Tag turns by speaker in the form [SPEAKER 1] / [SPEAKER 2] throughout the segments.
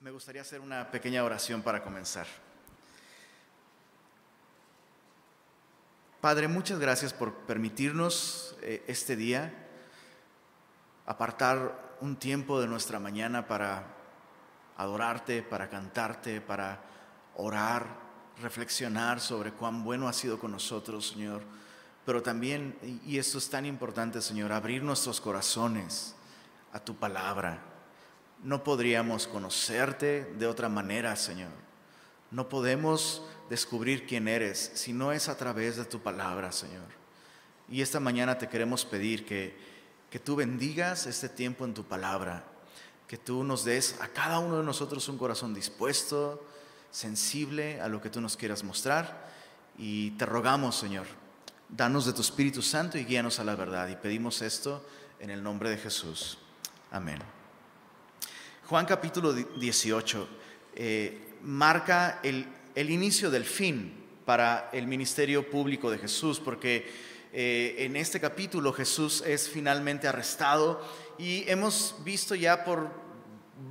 [SPEAKER 1] Me gustaría hacer una pequeña oración para comenzar. Padre, muchas gracias por permitirnos eh, este día apartar un tiempo de nuestra mañana para adorarte, para cantarte, para orar, reflexionar sobre cuán bueno ha sido con nosotros, Señor. Pero también, y esto es tan importante, Señor, abrir nuestros corazones a tu palabra no podríamos conocerte de otra manera, Señor. No podemos descubrir quién eres si no es a través de tu palabra, Señor. Y esta mañana te queremos pedir que, que tú bendigas este tiempo en tu palabra, que tú nos des a cada uno de nosotros un corazón dispuesto, sensible a lo que tú nos quieras mostrar. Y te rogamos, Señor, danos de tu Espíritu Santo y guíanos a la verdad. Y pedimos esto en el nombre de Jesús. Amén. Juan capítulo 18 eh, marca el, inicio del fin para el ministerio público de Jesús, porque eh, en este capítulo Jesús es finalmente arrestado y hemos visto ya por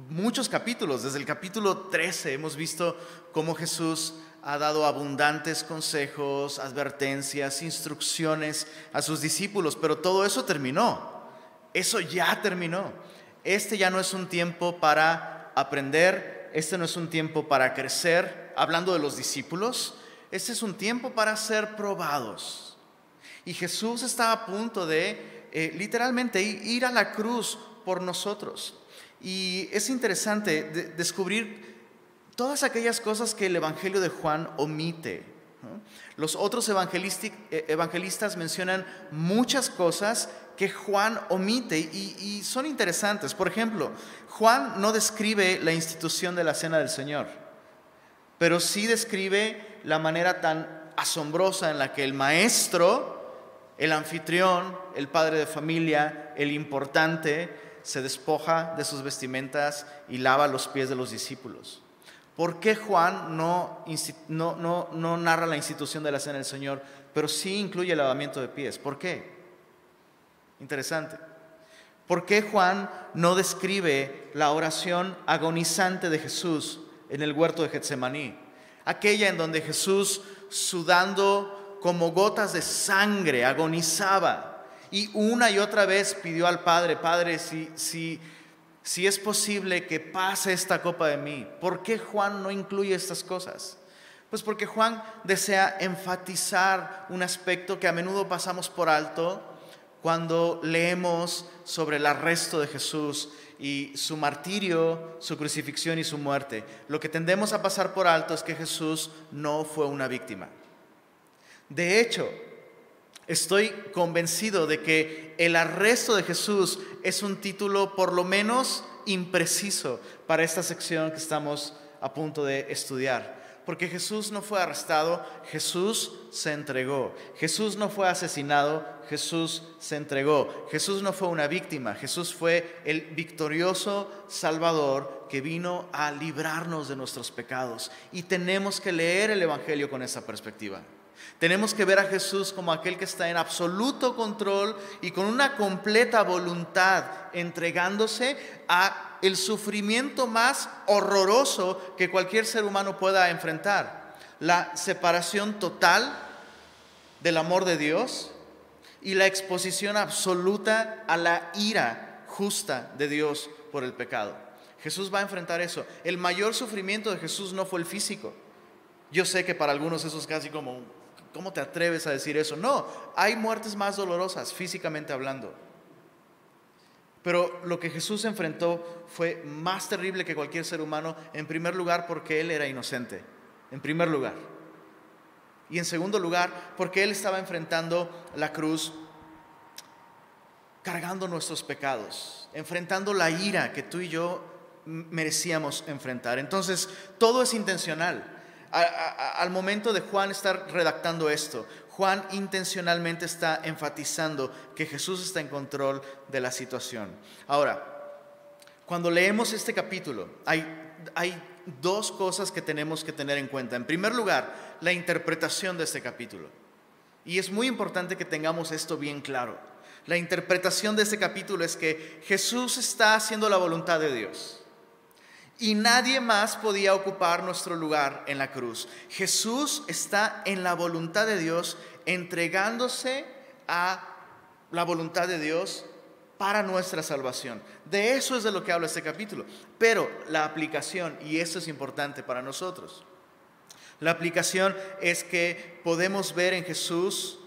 [SPEAKER 1] muchos capítulos, desde el capítulo 13 hemos visto cómo Jesús ha dado abundantes consejos, advertencias, instrucciones a sus discípulos, pero todo eso terminó, eso ya terminó este ya no es un tiempo para aprender, este no es un tiempo para crecer, hablando de los discípulos, este es un tiempo para ser probados. Y Jesús está a punto de eh, literalmente ir a la cruz por nosotros. Y es interesante descubrir todas aquellas cosas que el Evangelio de Juan omite. Los otros eh, evangelistas mencionan muchas cosas que Juan omite y, son interesantes. Por ejemplo, Juan no describe la institución de la cena del Señor, pero sí describe la manera tan asombrosa en la que el maestro, el anfitrión, el padre de familia, el importante, se despoja de sus vestimentas y lava los pies de los discípulos. ¿Por qué Juan no, no, narra la institución de la cena del Señor, pero sí incluye el lavamiento de pies? ¿Por qué? Interesante. ¿Por qué Juan no describe la oración agonizante de Jesús en el huerto de Getsemaní? Aquella en donde Jesús, sudando como gotas de sangre, agonizaba y una y otra vez pidió al Padre, Padre, si, si, si es posible que pase esta copa de mí. ¿Por qué Juan no incluye estas cosas? Pues porque Juan desea enfatizar un aspecto que a menudo pasamos por alto cuando leemos sobre el arresto de Jesús y su martirio, su crucifixión y su muerte. Lo que tendemos a pasar por alto es que Jesús no fue una víctima. De hecho, estoy convencido de que el arresto de Jesús es un título por lo menos impreciso para esta sección que estamos a punto de estudiar porque Jesús no fue arrestado, Jesús se entregó. Jesús no fue asesinado, Jesús se entregó. Jesús no fue una víctima, Jesús fue el victorioso Salvador que vino a librarnos de nuestros pecados. Y tenemos que leer el Evangelio con esa perspectiva. Tenemos que ver a Jesús como aquel que está en absoluto control y con una completa voluntad entregándose a el sufrimiento más horroroso que cualquier ser humano pueda enfrentar, la separación total del amor de Dios y la exposición absoluta a la ira justa de Dios por el pecado. Jesús va a enfrentar eso. El mayor sufrimiento de Jesús no fue el físico. Yo sé que para algunos eso es casi como ¿Cómo te atreves a decir eso? No, hay muertes más dolorosas, físicamente hablando. Pero lo que Jesús enfrentó fue más terrible que cualquier ser humano, en primer lugar porque Él era inocente, en primer lugar. Y en segundo lugar porque Él estaba enfrentando la cruz cargando nuestros pecados, enfrentando la ira que tú y yo merecíamos enfrentar. Entonces, todo es intencional al momento de Juan estar redactando esto, Juan intencionalmente está enfatizando que Jesús está en control de la situación. Ahora, cuando leemos este capítulo, hay, hay dos cosas que tenemos que tener en cuenta. En primer lugar, la interpretación de este capítulo. Y es muy importante que tengamos esto bien claro. La interpretación de este capítulo es que Jesús está haciendo la voluntad de Dios. Y nadie más podía ocupar nuestro lugar en la cruz. Jesús está en la voluntad de Dios, entregándose a la voluntad de Dios para nuestra salvación. De eso es de lo que habla este capítulo. Pero la aplicación, y eso es importante para nosotros, la aplicación es que podemos ver en Jesús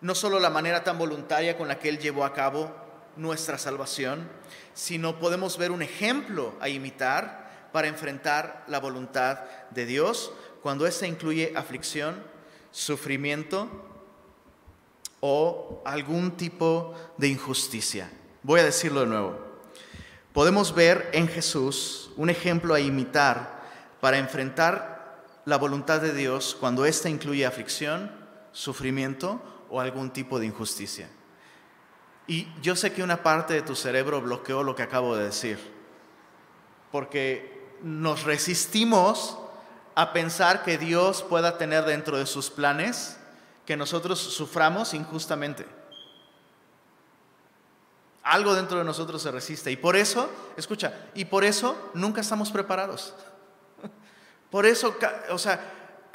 [SPEAKER 1] no solo la manera tan voluntaria con la que Él llevó a cabo nuestra salvación, sino podemos ver un ejemplo a imitar para enfrentar la voluntad de Dios cuando ésta incluye aflicción, sufrimiento o algún tipo de injusticia. Voy a decirlo de nuevo. Podemos ver en Jesús un ejemplo a imitar para enfrentar la voluntad de Dios cuando ésta incluye aflicción, sufrimiento o algún tipo de injusticia. Y yo sé que una parte de tu cerebro bloqueó lo que acabo de decir, porque nos resistimos a pensar que Dios pueda tener dentro de sus planes que nosotros suframos injustamente. Algo dentro de nosotros se resiste y por eso, escucha, y por eso nunca estamos preparados. Por eso, o sea,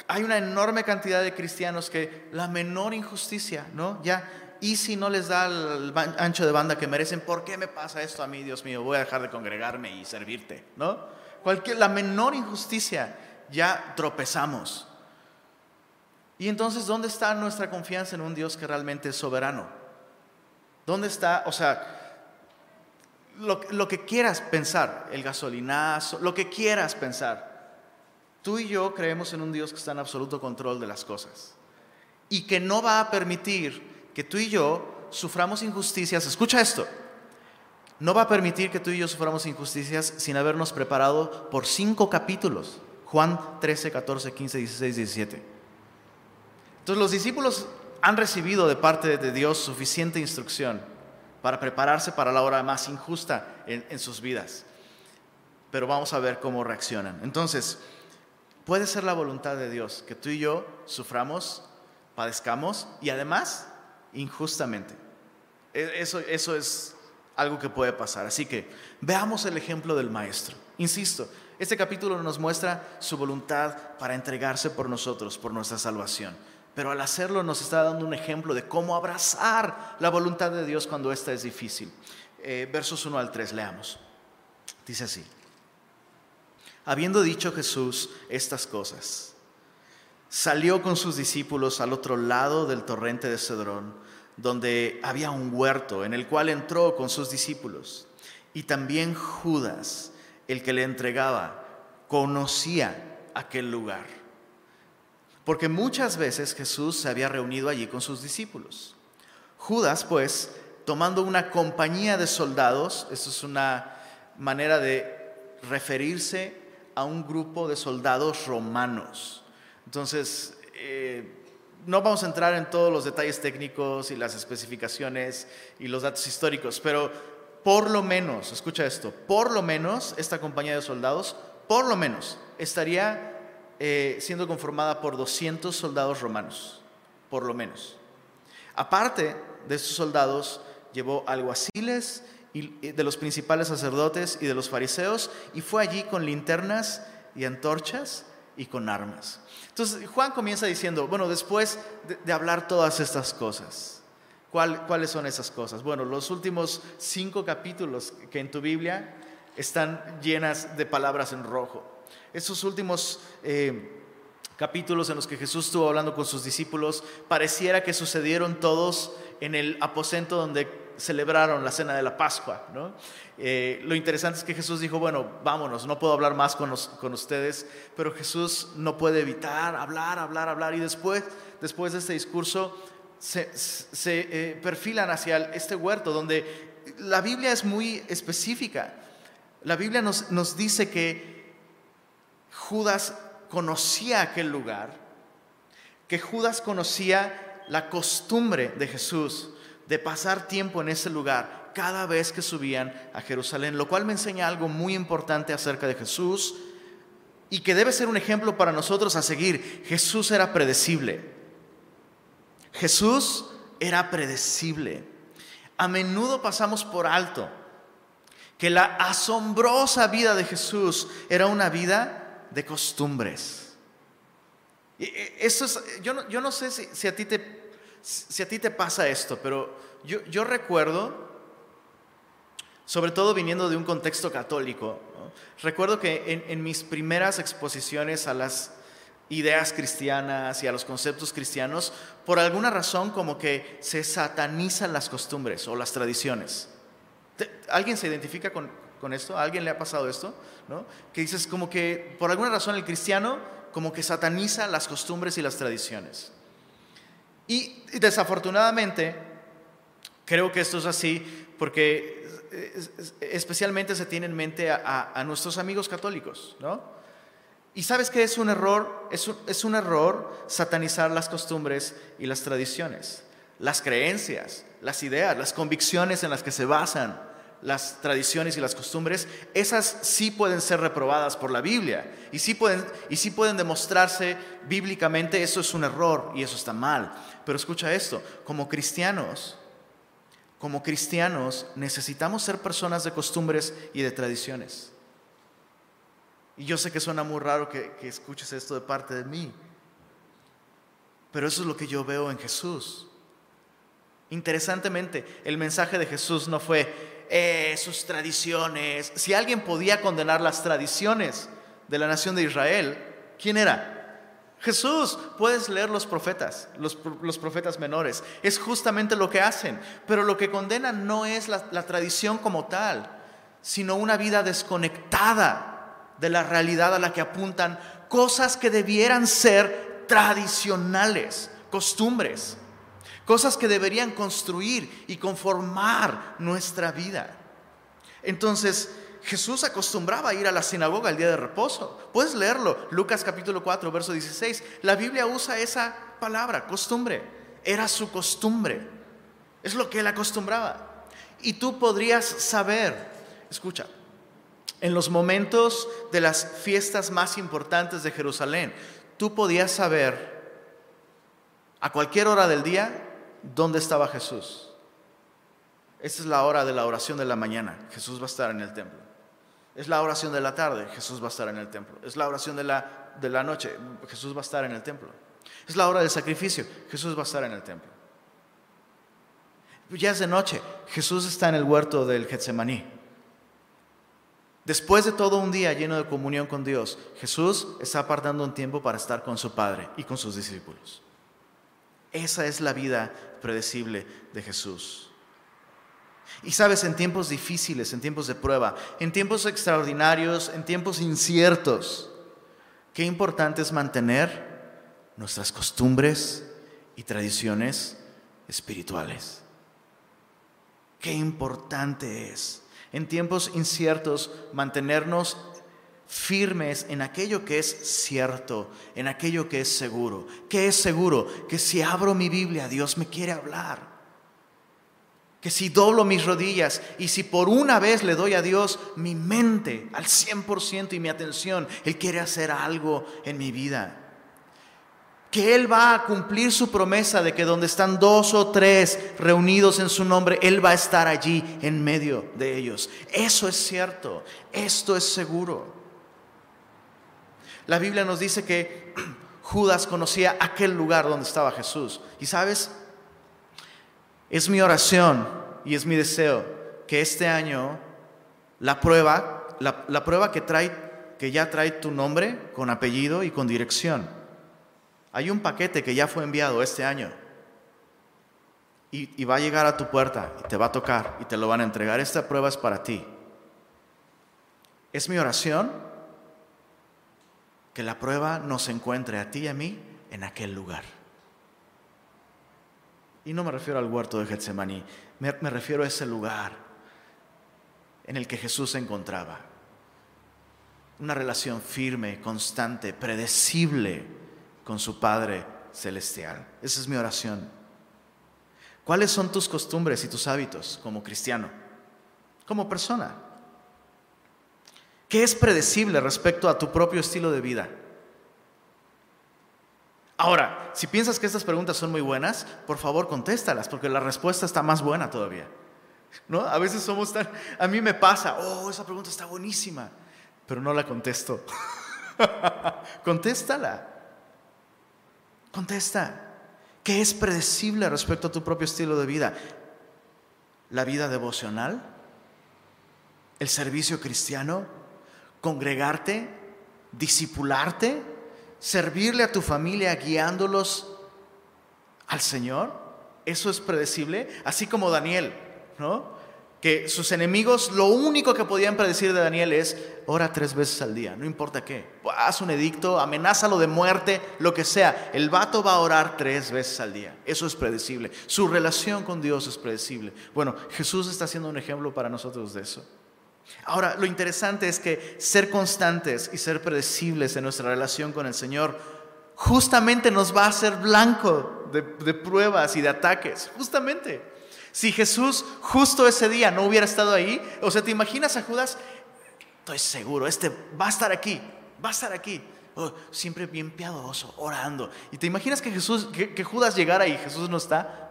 [SPEAKER 1] hay una enorme cantidad de cristianos que la menor injusticia, ¿no? Ya y si no les da el ancho de banda que merecen, ¿por qué me pasa esto a mí, Dios mío? Voy a dejar de congregarme y servirte, ¿no? Cualquier, la menor injusticia ya tropezamos. Y entonces, ¿dónde está nuestra confianza en un Dios que realmente es soberano? ¿Dónde está, o sea, lo, lo que quieras pensar, el gasolinazo, lo que quieras pensar? Tú y yo creemos en un Dios que está en absoluto control de las cosas y que no va a permitir que tú y yo suframos injusticias, escucha esto, no va a permitir que tú y yo suframos injusticias sin habernos preparado por cinco capítulos. Juan 13, 14, 15, 16, 17. Entonces los discípulos han recibido de parte de Dios suficiente instrucción para prepararse para la hora más injusta en, en sus vidas. Pero vamos a ver cómo reaccionan. Entonces, puede ser la voluntad de Dios que tú y yo suframos, padezcamos y además injustamente. E, eso, eso es algo que puede pasar. Así que veamos el ejemplo del Maestro. Insisto, este capítulo nos muestra su voluntad para entregarse por nosotros, por nuestra salvación. Pero al hacerlo nos está dando un ejemplo de cómo abrazar la voluntad de Dios cuando esta es difícil. Eh, versos 1 al 3, leamos. Dice así. Habiendo dicho Jesús estas cosas, salió con sus discípulos al otro lado del torrente de Cedrón, donde había un huerto en el cual entró con sus discípulos. Y también Judas, el que le entregaba, conocía aquel lugar. Porque muchas veces Jesús se había reunido allí con sus discípulos. Judas, pues, tomando una compañía de soldados, esto es una manera de referirse a un grupo de soldados romanos. Entonces, eh, no vamos a entrar en todos los detalles técnicos y las especificaciones y los datos históricos, pero por lo menos, escucha esto, por lo menos esta compañía de soldados, por lo menos, estaría eh, siendo conformada por 200 soldados romanos, por lo menos. Aparte de estos soldados, llevó alguaciles de los principales sacerdotes y de los fariseos y fue allí con linternas y antorchas y con armas. Entonces Juan comienza diciendo, bueno, después de, hablar todas estas cosas, ¿cuáles son esas cosas? Bueno, los últimos cinco capítulos que en tu Biblia están llenas de palabras en rojo. Esos últimos eh, capítulos en los que Jesús estuvo hablando con sus discípulos, pareciera que sucedieron todos en el aposento donde celebraron la cena de la Pascua. ¿no? Eh, lo interesante es que Jesús dijo, bueno, vámonos, no puedo hablar más con, con ustedes, pero Jesús no puede evitar hablar, hablar, hablar. Y después, después de este discurso, se, eh, perfilan hacia este huerto donde la Biblia es muy específica. La Biblia nos, nos dice que Judas conocía aquel lugar, que Judas conocía la costumbre de Jesús de pasar tiempo en ese lugar cada vez que subían a Jerusalén, lo cual me enseña algo muy importante acerca de Jesús y que debe ser un ejemplo para nosotros a seguir. Jesús era predecible. Jesús era predecible. A menudo pasamos por alto que la asombrosa vida de Jesús era una vida de costumbres. E, eso es, yo, no, yo no sé si, a ti te, si a ti te pasa esto, pero yo, yo recuerdo, sobre todo viniendo de un contexto católico, recuerdo que en, en mis primeras exposiciones a las ideas cristianas y a los conceptos cristianos, por alguna razón como que se satanizan las costumbres o las tradiciones. ¿Alguien se identifica con, esto? ¿A alguien le ha pasado esto? ¿No? Que dices como que por alguna razón el cristiano como que sataniza las costumbres y las tradiciones. Y desafortunadamente, creo que esto es así porque especialmente se tiene en mente a, nuestros amigos católicos, ¿no? Y sabes que es un error, es un, error satanizar las costumbres y las tradiciones, las creencias, las ideas, las convicciones en las que se basan las tradiciones y las costumbres, esas sí pueden ser reprobadas por la Biblia y sí pueden, y sí pueden demostrarse bíblicamente, eso es un error y eso está mal. Pero escucha esto, como cristianos, como cristianos necesitamos ser personas de costumbres y de tradiciones. Y yo sé que suena muy raro que, escuches esto de parte de mí, pero eso es lo que yo veo en Jesús. Interesantemente, el mensaje de Jesús no fue eh, sus tradiciones. Si alguien podía condenar las tradiciones de la nación de Israel, ¿quién era? Jesús. Puedes leer los profetas, los, profetas menores. Es justamente lo que hacen. Pero lo que condenan no es la tradición como tal, sino una vida desconectada de la realidad a la que apuntan cosas que debieran ser tradicionales, costumbres, cosas que deberían construir y conformar nuestra vida. Entonces, Jesús acostumbraba a ir a la sinagoga el día de reposo. Puedes leerlo, Lucas capítulo 4, verso 16. La Biblia usa esa palabra, costumbre. Era su costumbre. Es lo que él acostumbraba. Y tú podrías saber, escucha, en los momentos de las fiestas más importantes de Jerusalén, tú podías saber a cualquier hora del día dónde estaba Jesús. Esa es la hora de la oración de la mañana. Jesús va a estar en el templo. Es la oración de la tarde. Jesús va a estar en el templo. Es la oración de la, de la noche. Jesús va a estar en el templo. Es la hora del sacrificio. Jesús va a estar en el templo. Ya es de noche. Jesús está en el huerto del Getsemaní. Después de todo un día lleno de comunión con Dios, Jesús está apartando un tiempo para estar con su Padre y con sus discípulos. Esa es la vida predecible de Jesús. Y sabes, en tiempos difíciles, en tiempos de prueba, en tiempos extraordinarios, en tiempos inciertos, qué importante es mantener nuestras costumbres y tradiciones espirituales. Qué importante es en tiempos inciertos, mantenernos firmes en aquello que es cierto, en aquello que es seguro. ¿Qué es seguro? Que si abro mi Biblia, Dios me quiere hablar. Que si doblo mis rodillas y si por una vez le doy a Dios mi mente al 100% y mi atención, Él quiere hacer algo en mi vida que Él va a cumplir su promesa de que donde están dos o tres reunidos en su nombre, Él va a estar allí en medio de ellos. Eso es cierto, esto es seguro. La Biblia nos dice que Judas conocía aquel lugar donde estaba Jesús. Y sabes, es mi oración y es mi deseo que este año la prueba, la, prueba que trae, que ya trae tu nombre con apellido y con dirección, hay un paquete que ya fue enviado este año y, va a llegar a tu puerta y te va a tocar y te lo van a entregar. Esta prueba es para ti. Es mi oración que la prueba nos encuentre a ti y a mí en aquel lugar. Y no me refiero al huerto de Getsemaní, me, me refiero a ese lugar en el que Jesús se encontraba. Una relación firme, constante, predecible con su Padre Celestial. Esa es mi oración. ¿Cuáles son tus costumbres y tus hábitos como cristiano, como persona? ¿Qué es predecible respecto a tu propio estilo de vida? Ahora, si piensas que estas preguntas son muy buenas, por favor contéstalas, porque la respuesta está más buena todavía. ¿No? A veces somos tan... A mí me pasa, oh, esa pregunta está buenísima, pero no la contesto. Contéstala. Contesta. ¿Qué es predecible respecto a tu propio estilo de vida? ¿La vida devocional? ¿El servicio cristiano? ¿Congregarte? ¿Discipularte? ¿Servirle a tu familia guiándolos al Señor? ¿Eso es predecible? Así como Daniel, ¿no? que sus enemigos lo único que podían predecir de Daniel es, ora tres veces al día, no importa qué, haz un edicto, amenázalo de muerte, lo que sea, el vato va a orar tres veces al día, eso es predecible, su relación con Dios es predecible. Bueno, Jesús está haciendo un ejemplo para nosotros de eso. Ahora, lo interesante es que ser constantes y ser predecibles en nuestra relación con el Señor justamente nos va a hacer blanco de, pruebas y de ataques, justamente. Si Jesús justo ese día no hubiera estado ahí, o sea, ¿te imaginas a Judas? Estoy seguro, este va a estar aquí, va a estar aquí. Oh, siempre bien piadoso, orando. ¿Y te imaginas que, Jesús, que, Judas llegara y Jesús no está?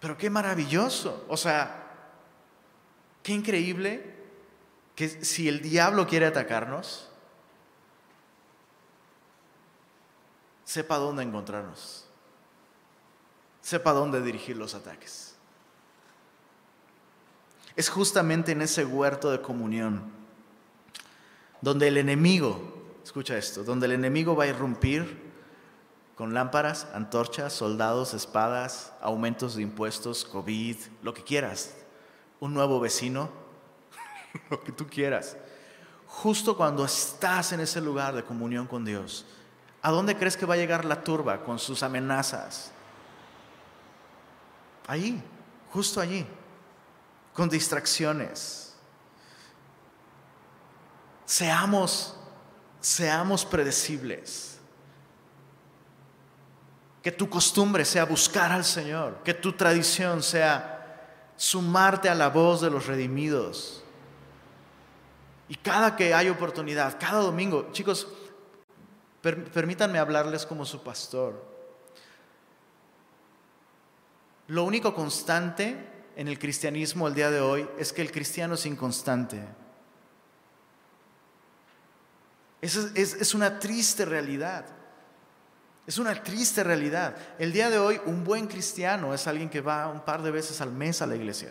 [SPEAKER 1] Pero qué maravilloso. O sea, qué increíble que si el diablo quiere atacarnos, sepa dónde encontrarnos, sepa dónde dirigir los ataques. Es justamente en ese huerto de comunión donde el enemigo, escucha esto, donde el enemigo va a irrumpir con lámparas, antorchas, soldados, espadas, aumentos de impuestos, COVID, lo que quieras, un nuevo vecino, lo que tú quieras. Justo cuando estás en ese lugar de comunión con Dios, ¿A dónde crees que va a llegar la turba con sus amenazas? Allí, justo allí, con distracciones. Seamos, seamos predecibles. Que tu costumbre sea buscar al Señor, que tu tradición sea sumarte a la voz de los redimidos. Y cada que hay oportunidad, cada domingo, chicos, permítanme hablarles como su pastor. Lo único constante en el cristianismo el día de hoy es que el cristiano es inconstante. Es, es, una triste realidad. Es una triste realidad. El día de hoy un buen cristiano es alguien que va un par de veces al mes a la iglesia.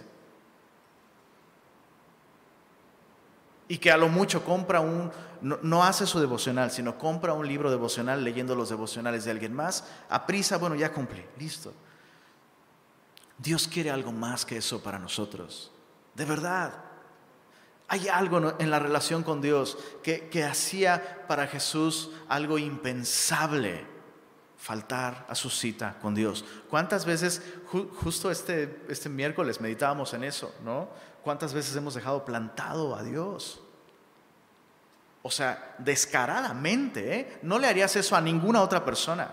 [SPEAKER 1] Y que a lo mucho compra un, no, hace su devocional, sino compra un libro devocional leyendo los devocionales de alguien más. A prisa, bueno, ya cumplí, listo. Dios quiere algo más que eso para nosotros. De verdad. Hay algo en la relación con Dios que, que hacía para Jesús algo impensable, faltar a su cita con Dios. ¿Cuántas veces, justo este, este miércoles meditábamos en eso, ¿no? ¿Cuántas veces hemos dejado plantado a Dios? O sea, descaradamente, ¿eh? no le harías eso a ninguna otra persona.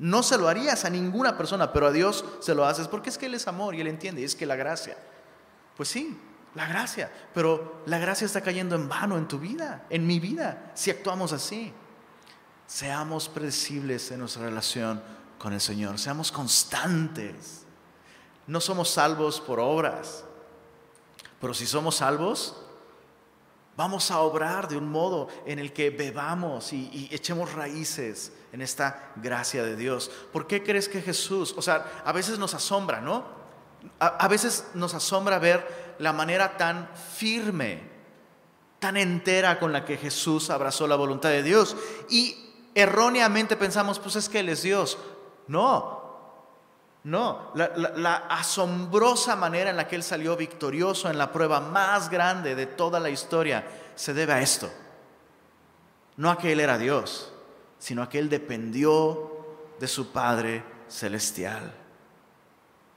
[SPEAKER 1] No se lo harías a ninguna persona, pero a Dios se lo haces porque es que Él es amor y Él entiende, y es que la gracia. Pues sí, la gracia, pero la gracia está cayendo en vano en tu vida, en mi vida, si actuamos así. Seamos predecibles en nuestra relación con el Señor, seamos constantes. No somos salvos por obras, pero si somos salvos, vamos a obrar de un modo en el que bebamos y, echemos raíces en esta gracia de Dios. ¿Por qué crees que Jesús, o sea, a veces nos asombra, ¿no? a veces nos asombra ver la manera tan firme, tan entera con la que Jesús abrazó la voluntad de Dios. Y erróneamente pensamos, pues es que Él es Dios. No, no, la, asombrosa manera en la que él salió victorioso en la prueba más grande de toda la historia se debe a esto. No a que él era Dios, sino a que él dependió de su Padre Celestial.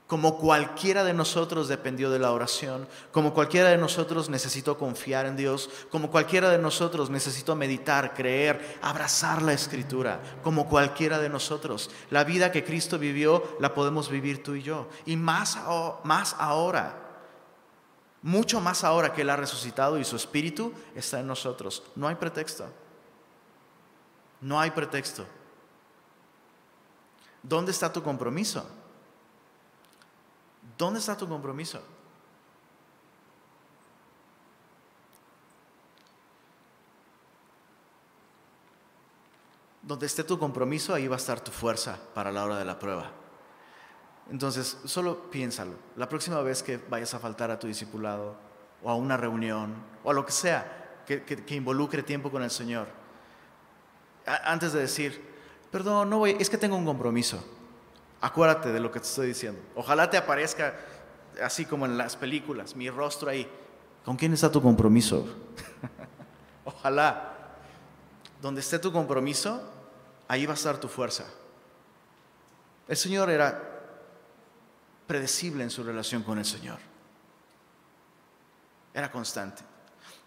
[SPEAKER 1] Como cualquiera de nosotros dependió de la oración, como cualquiera de nosotros necesitó confiar en Dios, como cualquiera de nosotros necesitó meditar, creer, abrazar la escritura, como cualquiera de nosotros. La vida que Cristo vivió la podemos vivir tú y yo. Y más, más ahora, mucho más ahora que Él ha resucitado y su espíritu está en nosotros. No hay pretexto. No hay pretexto. ¿Dónde está tu compromiso? ¿Dónde está tu compromiso? Donde esté tu compromiso, ahí va a estar tu fuerza para la hora de la prueba. Entonces, solo piénsalo. La próxima vez que vayas a faltar a tu discipulado, o a una reunión, o a lo que sea que, involucre tiempo con el Señor, antes de decir, perdón, no voy, es que tengo un compromiso. Acuérdate de lo que te estoy diciendo. Ojalá te aparezca así como en las películas, mi rostro ahí. ¿Con quién está tu compromiso? Ojalá. Donde esté tu compromiso, ahí va a estar tu fuerza. El Señor era predecible en su relación con el Señor. Era constante.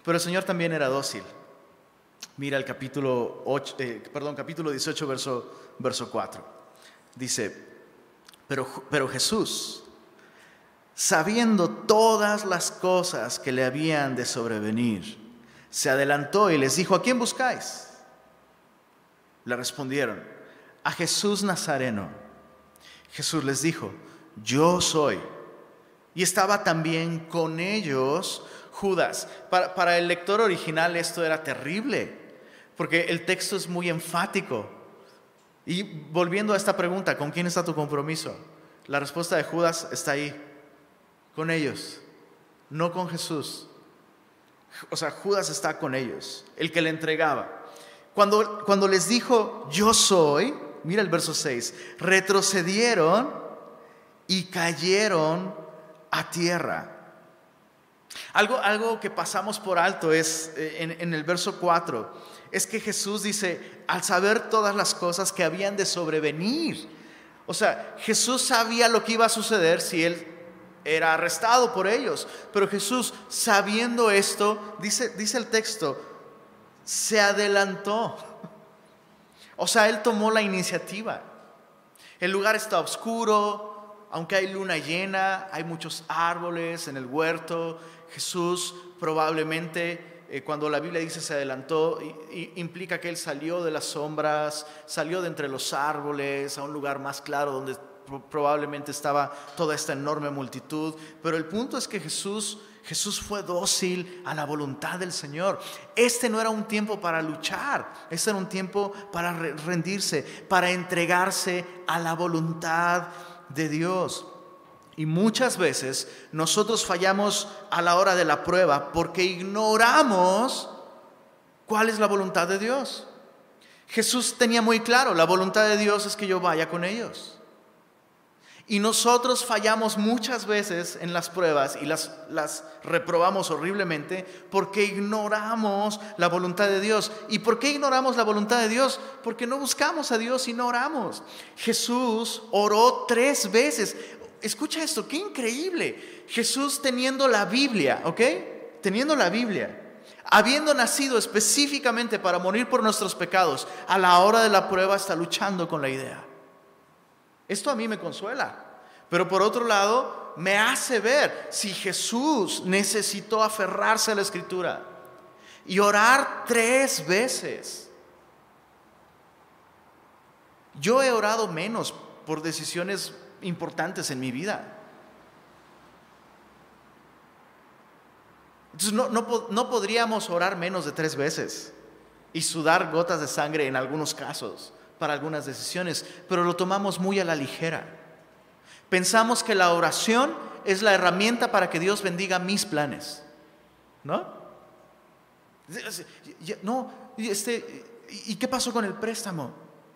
[SPEAKER 1] Pero el Señor también era dócil. Mira el capítulo, 8, eh, perdón, capítulo 18, verso, verso 4. Dice, pero, pero Jesús, sabiendo todas las cosas que le habían de sobrevenir, se adelantó y les dijo, ¿a quién buscáis? Le respondieron, a Jesús Nazareno. Jesús les dijo, yo soy. Y estaba también con ellos Judas. Para, para, el lector original esto era terrible porque el texto es muy enfático. Y volviendo a esta pregunta, ¿con quién está tu compromiso? La respuesta de Judas está ahí, con ellos, no con Jesús. O sea, Judas está con ellos, el que le entregaba. Cuando, cuando les dijo, yo soy, mira el verso 6, retrocedieron y cayeron a tierra. Algo, algo que pasamos por alto es eh, en, en el verso 4 es que Jesús dice, al saber todas las cosas que habían de sobrevenir, o sea, Jesús sabía lo que iba a suceder si él era arrestado por ellos, pero Jesús, sabiendo esto, dice, dice el texto, se adelantó. O sea, él tomó la iniciativa. El lugar está oscuro, aunque hay luna llena, hay muchos árboles en el huerto. Jesús probablemente eh, cuando la Biblia dice se adelantó, implica que él salió de las sombras, salió de entre los árboles a un lugar más claro donde probablemente estaba toda esta enorme multitud. Pero el punto es que Jesús, Jesús fue dócil a la voluntad del Señor. Este no era un tiempo para luchar, este era un tiempo para rendirse, para entregarse a la voluntad de Dios. Y muchas veces nosotros fallamos a la hora de la prueba porque ignoramos cuál es la voluntad de Dios. Jesús tenía muy claro, la voluntad de Dios es que yo vaya con ellos. Y nosotros fallamos muchas veces en las pruebas y las, las reprobamos horriblemente porque ignoramos la voluntad de Dios. ¿Y por qué ignoramos la voluntad de Dios? Porque no buscamos a Dios y no oramos. Jesús oró tres veces. Escucha esto, qué increíble. Jesús teniendo la Biblia, ¿ok? Teniendo la Biblia, habiendo nacido específicamente para morir por nuestros pecados, a la hora de la prueba está luchando con la idea. Esto a mí me consuela. Pero por otro lado, me hace ver si Jesús necesitó aferrarse a la escritura y orar tres veces. Yo he orado menos por decisiones importantes en mi vida. Entonces no, no, podríamos orar menos de tres veces y sudar gotas de sangre en algunos casos para algunas decisiones, pero lo tomamos muy a la ligera. Pensamos que la oración es la herramienta para que Dios bendiga mis planes, ¿no? No, este, ¿y qué pasó con el préstamo?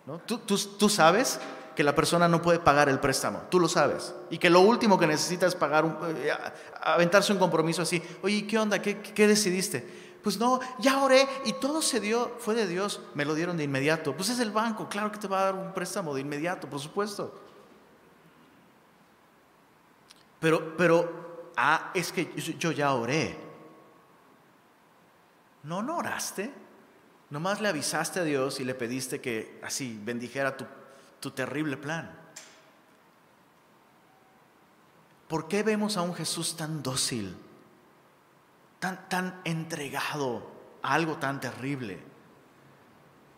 [SPEAKER 1] ¿No? ¿Tú, tú, tú sabes que la persona no puede pagar el préstamo, tú lo sabes, y que lo último que necesita es pagar, un, eh, aventarse un compromiso así, oye, ¿qué onda? ¿Qué, ¿Qué decidiste? Pues no, ya oré y todo se dio, fue de Dios, me lo dieron de inmediato. Pues es el banco, claro que te va a dar un préstamo de inmediato, por supuesto. Pero, pero, ah, es que yo ya oré. No, no oraste. Nomás le avisaste a Dios y le pediste que así bendijera tu tu terrible plan. ¿Por qué vemos a un Jesús tan dócil, tan, tan entregado a algo tan terrible?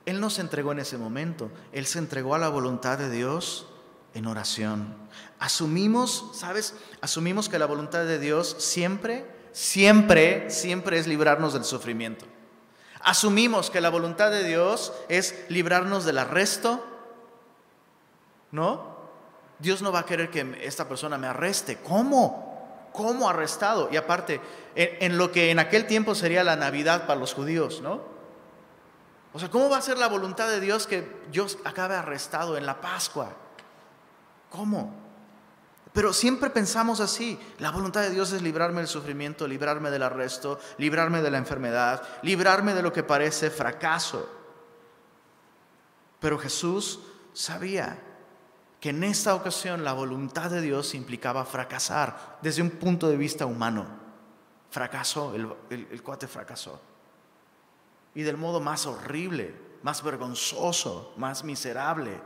[SPEAKER 1] Él no se entregó en ese momento, Él se entregó a la voluntad de Dios en oración. Asumimos, ¿sabes? Asumimos que la voluntad de Dios siempre, siempre, siempre es librarnos del sufrimiento. Asumimos que la voluntad de Dios es librarnos del arresto, ¿no? Dios no va a querer que esta persona me arreste. ¿Cómo? ¿Cómo arrestado? Y aparte, en, lo que en aquel tiempo sería la Navidad para los judíos, ¿no? O sea, ¿cómo va a ser la voluntad de Dios que yo acabe arrestado en la Pascua? ¿Cómo? Pero siempre pensamos así. La voluntad de Dios es librarme del sufrimiento, librarme del arresto, librarme de la enfermedad, librarme de lo que parece fracaso. Pero Jesús sabía que en esta ocasión la voluntad de Dios implicaba fracasar desde un punto de vista humano. Fracasó, el, el cuate fracasó. Y del modo más horrible, más vergonzoso, más miserable.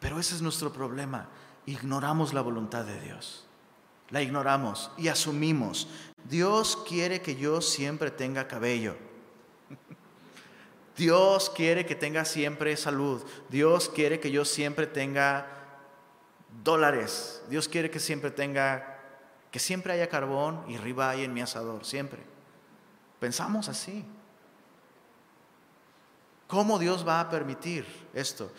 [SPEAKER 1] Pero ese es nuestro problema. Ignoramos la voluntad de Dios. La ignoramos y asumimos. Dios quiere que yo siempre tenga cabello. Dios quiere que tenga siempre salud. Dios quiere que yo siempre tenga dólares. Dios quiere que siempre tenga, que siempre haya carbón y ribeye en mi asador, siempre. Pensamos así. ¿Cómo Dios va a permitir esto?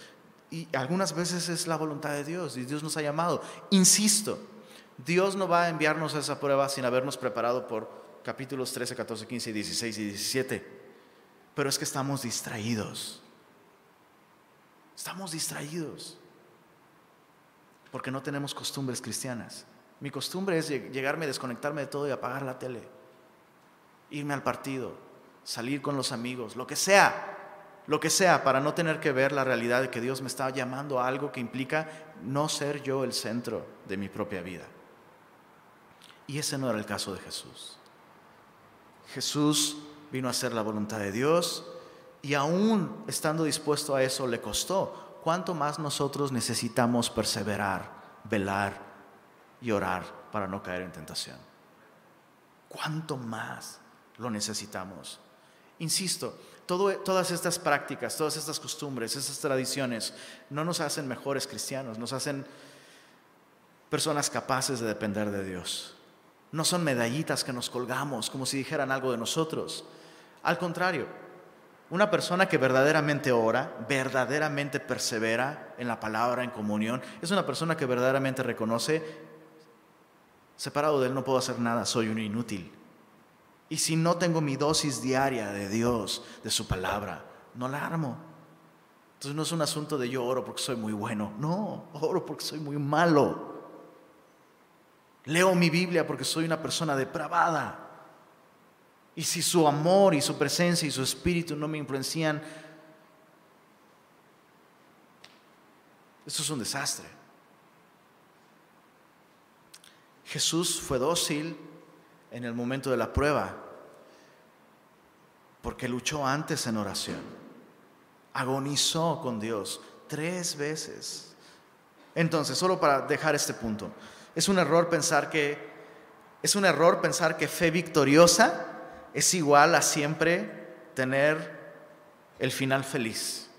[SPEAKER 1] Y algunas veces es la voluntad de Dios y Dios nos ha llamado. Insisto, Dios no va a enviarnos a esa prueba sin habernos preparado por capítulos 13, 14, 15, 16 y 17. Pero es que estamos distraídos. Estamos distraídos. Porque no tenemos costumbres cristianas. Mi costumbre es llegarme, desconectarme de todo y apagar la tele. Irme al partido, salir con los amigos, lo que sea lo que sea, para no tener que ver la realidad de que Dios me está llamando a algo que implica no ser yo el centro de mi propia vida. Y ese no era el caso de Jesús. Jesús vino a hacer la voluntad de Dios y aún estando dispuesto a eso le costó. ¿Cuánto más nosotros necesitamos perseverar, velar y orar para no caer en tentación? ¿Cuánto más lo necesitamos? Insisto, todas estas prácticas, todas estas costumbres, estas tradiciones, no nos hacen mejores cristianos, nos hacen personas capaces de depender de Dios. No son medallitas que nos colgamos como si dijeran algo de nosotros. Al contrario, una persona que verdaderamente ora, verdaderamente persevera en la palabra, en comunión, es una persona que verdaderamente reconoce, separado de Él no puedo hacer nada, soy un inútil. Y si no tengo mi dosis diaria de Dios, de su palabra, no la armo. Entonces no es un asunto de yo oro porque soy muy bueno. No, oro porque soy muy malo. Leo mi Biblia porque soy una persona depravada. Y si su amor y su presencia y su espíritu no me influencian, eso es un desastre. Jesús fue dócil en el momento de la prueba, porque luchó antes en oración, agonizó con Dios tres veces. Entonces, solo para dejar este punto, es un error pensar que es un error pensar que fe victoriosa es igual a siempre tener el final feliz.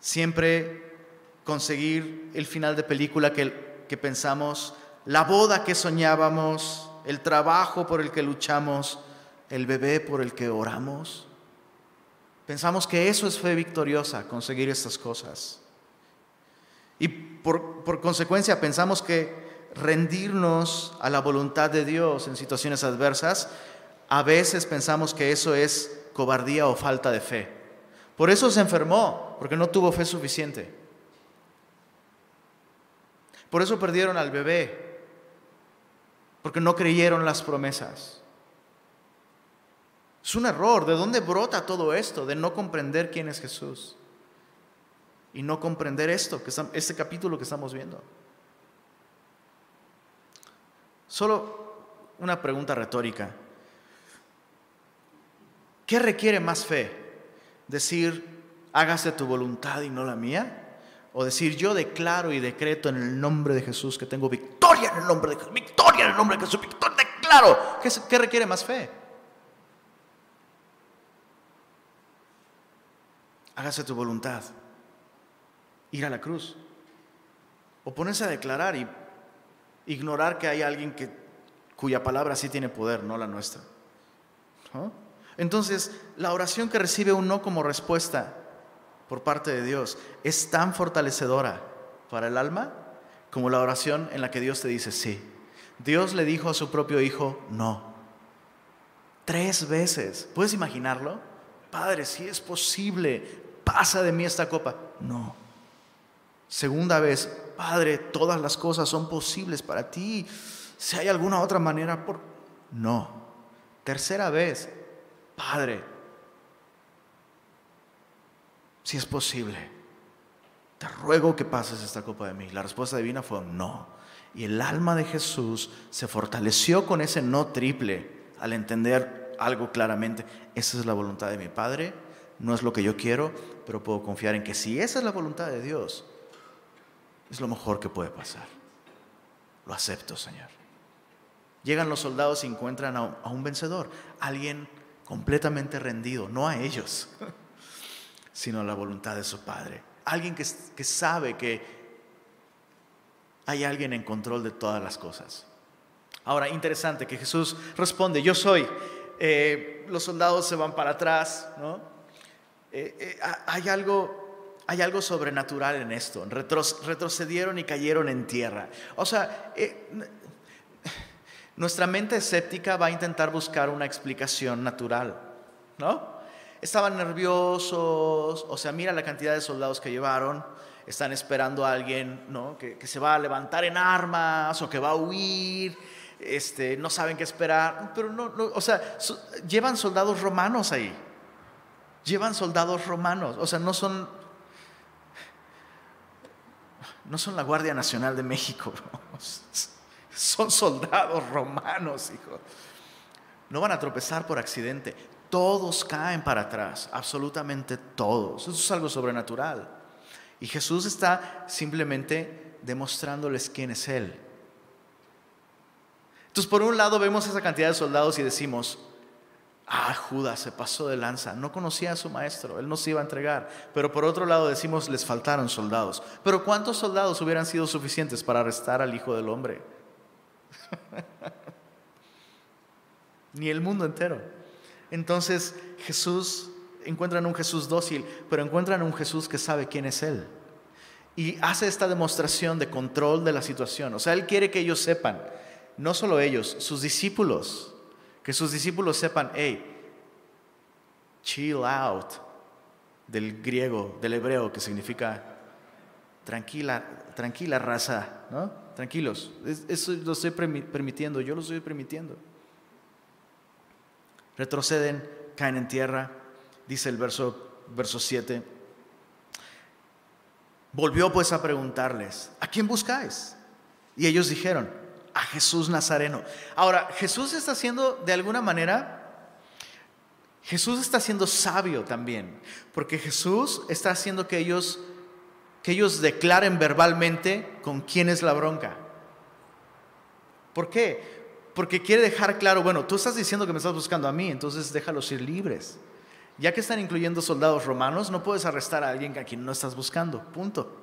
[SPEAKER 1] Siempre conseguir el final de película que, que pensamos la boda que soñábamos, el trabajo por el que luchamos, el bebé por el que oramos. Pensamos que eso es fe victoriosa, conseguir estas cosas. Y por, consecuencia pensamos que rendirnos a la voluntad de Dios en situaciones adversas, a veces pensamos que eso es cobardía o falta de fe. Por eso se enfermó, porque no tuvo fe suficiente. Por eso perdieron al bebé, porque no creyeron las promesas. Es un error. ¿De dónde brota todo esto? De no comprender quién es Jesús. Y no comprender esto, que este capítulo que estamos viendo. Solo una pregunta retórica. ¿Qué requiere más fe? ¿Decir, hágase tu voluntad y no la mía? O decir, yo declaro y decreto en el nombre de Jesús que tengo victoria en el nombre de Jesús, victoria en el nombre de Jesús, victoria, declaro. ¿Qué, qué requiere más fe? hágase tu voluntad. Ir a la cruz. O ponerse a declarar y ignorar que hay alguien que, cuya palabra sí tiene poder, no la nuestra. Entonces, la oración que recibe un no como respuesta por parte de Dios es tan fortalecedora para el alma como la oración en la que Dios te dice sí. Dios le dijo a su propio hijo no. Tres veces. ¿Puedes imaginarlo? Padre, si es posible, pasa de mí esta copa. No. Segunda vez, Padre, todas las cosas son posibles para ti. Si hay alguna otra manera, por... no. Tercera vez, Padre, si es posible, te ruego que pases esta copa de mí. La respuesta divina fue no. Y el alma de Jesús se fortaleció con ese no triple al entender algo claramente. Esa es la voluntad de mi Padre, no es lo que yo quiero, pero puedo confiar en que si esa es la voluntad de Dios, es lo mejor que puede pasar. Lo acepto, Señor. Llegan los soldados y encuentran a un vencedor, alguien completamente rendido, no a ellos, sino a la voluntad de su Padre. Alguien que, sabe que hay alguien en control de todas las cosas. Ahora, interesante que Jesús responde, yo soy. Eh, los soldados se van para atrás, ¿no? Eh, eh, hay algo hay algo sobrenatural en esto. retrocedieron y cayeron en tierra. O sea, nuestra mente escéptica va a intentar buscar una explicación natural, ¿no? Estaban nerviosos, o sea, mira la cantidad de soldados que llevaron, están esperando a alguien, ¿no? Que, se va a levantar en armas o que va a huir, este, no saben qué esperar, pero no, o sea, llevan soldados romanos ahí, llevan soldados romanos, o sea, no son, no son la Guardia Nacional de México, son soldados romanos, hijo. No van a tropezar por accidente. Todos caen para atrás, absolutamente todos. Eso es algo sobrenatural. Y Jesús está simplemente demostrándoles quién es Él. Entonces, por un lado vemos esa cantidad de soldados y decimos, ah, Judas se pasó de lanza, no conocía a su maestro, él no se iba a entregar. Pero por otro lado decimos, les faltaron soldados. Pero ¿cuántos soldados hubieran sido suficientes para arrestar al Hijo del Hombre? Ni el mundo entero. Entonces Jesús, encuentran un Jesús dócil, pero encuentran un Jesús que sabe quién es Él. Y hace esta demostración de control de la situación. O sea, Él quiere que ellos sepan, no solo ellos, sus discípulos, que sus discípulos sepan, hey, chill out, del griego, del hebreo, que significa tranquila, tranquila raza, ¿no? Tranquilos, eso lo estoy permitiendo, yo lo estoy permitiendo. Retroceden, caen en tierra, dice el verso, verso 7. Volvió pues a preguntarles, ¿a quién buscáis? Y ellos dijeron, a Jesús Nazareno. Ahora, Jesús está haciendo de alguna manera, Jesús está siendo sabio también, porque Jesús está haciendo que ellos que ellos declaren verbalmente con quién es la bronca. ¿Por qué? Porque quiere dejar claro, bueno, tú estás diciendo que me estás buscando a mí, entonces déjalos ir libres. Ya que están incluyendo soldados romanos, no puedes arrestar a alguien a quien no estás buscando, punto.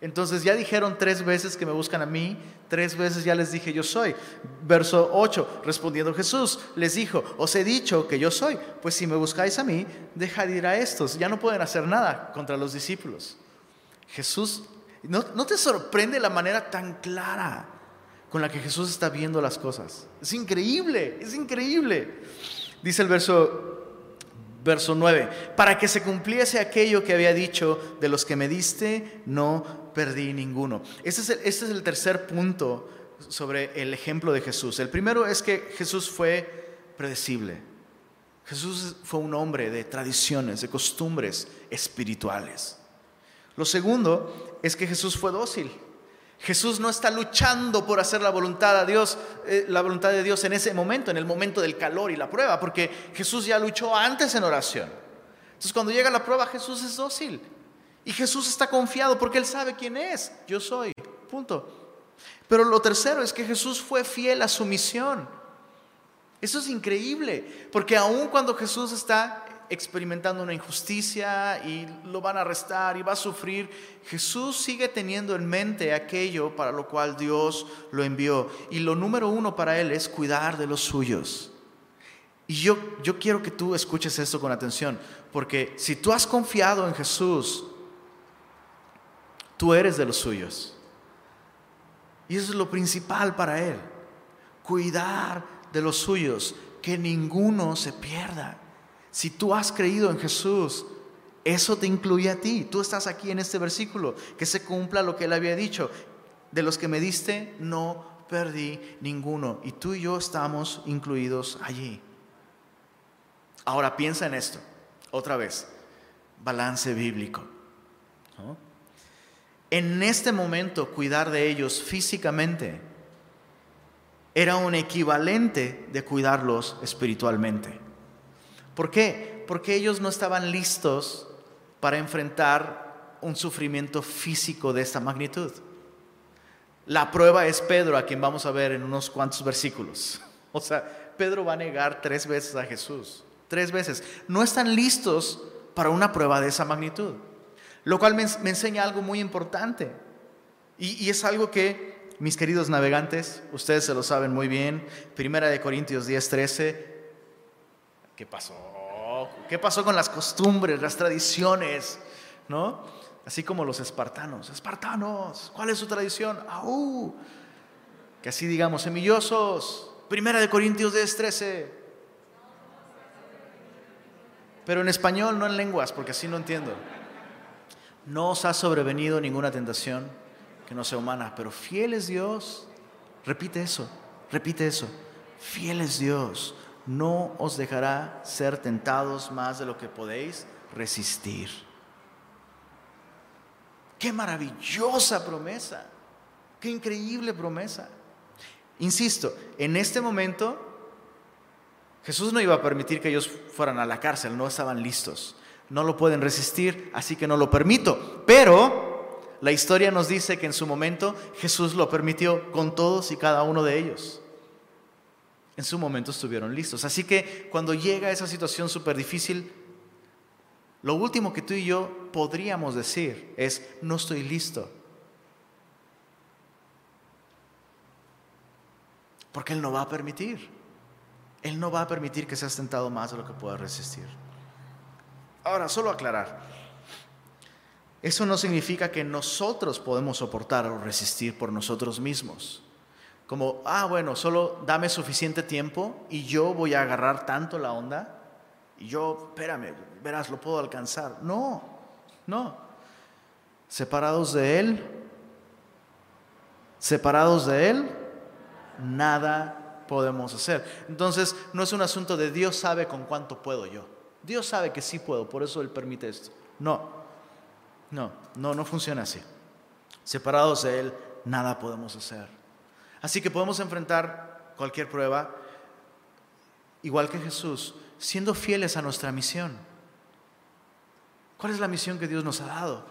[SPEAKER 1] Entonces ya dijeron tres veces que me buscan a mí, tres veces ya les dije yo soy. Verso 8, respondiendo Jesús, les dijo, os he dicho que yo soy, pues si me buscáis a mí, dejad ir a estos. Ya no pueden hacer nada contra los discípulos. Jesús, ¿no, te sorprende la manera tan clara con la que Jesús está viendo las cosas? Es increíble, es increíble. Dice el verso, verso 9, para que se cumpliese aquello que había dicho, de los que me diste, no perdí ninguno. Ese es el, este es el tercer punto sobre el ejemplo de Jesús. El primero es que Jesús fue predecible. Jesús fue un hombre de tradiciones, de costumbres espirituales. Lo segundo es que Jesús fue dócil. Jesús no está luchando por hacer la voluntad de Dios, eh, la voluntad de Dios en ese momento, en el momento del calor y la prueba, porque Jesús ya luchó antes en oración. Entonces, cuando llega la prueba, Jesús es dócil. Y Jesús está confiado porque él sabe quién es. Yo soy. Punto. Pero lo tercero es que Jesús fue fiel a su misión. Eso es increíble, porque aun cuando Jesús está experimentando una injusticia y lo van a arrestar y va a sufrir, Jesús sigue teniendo en mente aquello para lo cual Dios lo envió. Y lo número uno para él es cuidar de los suyos. Y yo, yo quiero que tú escuches esto con atención, porque si tú has confiado en Jesús, tú eres de los suyos. Y eso es lo principal para Él, cuidar de los suyos, que ninguno se pierda. Si tú has creído en Jesús, eso te incluye a ti. Tú estás aquí en este versículo, que se cumpla lo que Él había dicho. De los que me diste, no perdí ninguno. Y tú y yo estamos incluidos allí. Ahora piensa en esto, otra vez, balance bíblico. En este momento cuidar de ellos físicamente era un equivalente de cuidarlos espiritualmente. ¿Por qué? Porque ellos no estaban listos para enfrentar un sufrimiento físico de esta magnitud. La prueba es Pedro, a quien vamos a ver en unos cuantos versículos. O sea, Pedro va a negar tres veces a Jesús tres veces. No están listos para una prueba de esa magnitud. Lo cual me, enseña algo muy importante. Y, es algo que, mis queridos navegantes, ustedes se lo saben muy bien. Primera de Corintios 10, 13. ¿Qué pasó? ¿Qué pasó con las costumbres, las tradiciones? ¿No? Así como los espartanos. Espartanos, ¿cuál es su tradición? ¡Aú! Que así digamos, semillosos. Primera de Corintios 10, 13. Pero en español, no en lenguas, porque así no entiendo. No os ha sobrevenido ninguna tentación que no sea humana, pero fiel es Dios. Repite eso, repite eso. Fiel es Dios. No os dejará ser tentados más de lo que podéis resistir. Qué maravillosa promesa. Qué increíble promesa. Insisto, en este momento Jesús no iba a permitir que ellos fueran a la cárcel, no estaban listos. No lo pueden resistir, así que no lo permito. Pero la historia nos dice que en su momento Jesús lo permitió con todos y cada uno de ellos. En su momento estuvieron listos. Así que cuando llega esa situación súper difícil, lo último que tú y yo podríamos decir es, no estoy listo. Porque Él no va a permitir. Él no va a permitir que seas tentado más de lo que puedas resistir. Ahora, solo aclarar. Eso no significa que nosotros podemos soportar o resistir por nosotros mismos. Como, ah, bueno, solo dame suficiente tiempo y yo voy a agarrar tanto la onda y yo, espérame, verás, lo puedo alcanzar. No, no. Separados de Él, separados de Él, nada podemos hacer. Entonces, no es un asunto de Dios sabe con cuánto puedo yo. Dios sabe que sí puedo, por eso Él permite esto. No, no, no, no funciona así. Separados de Él, nada podemos hacer. Así que podemos enfrentar cualquier prueba, igual que Jesús, siendo fieles a nuestra misión. ¿Cuál es la misión que Dios nos ha dado?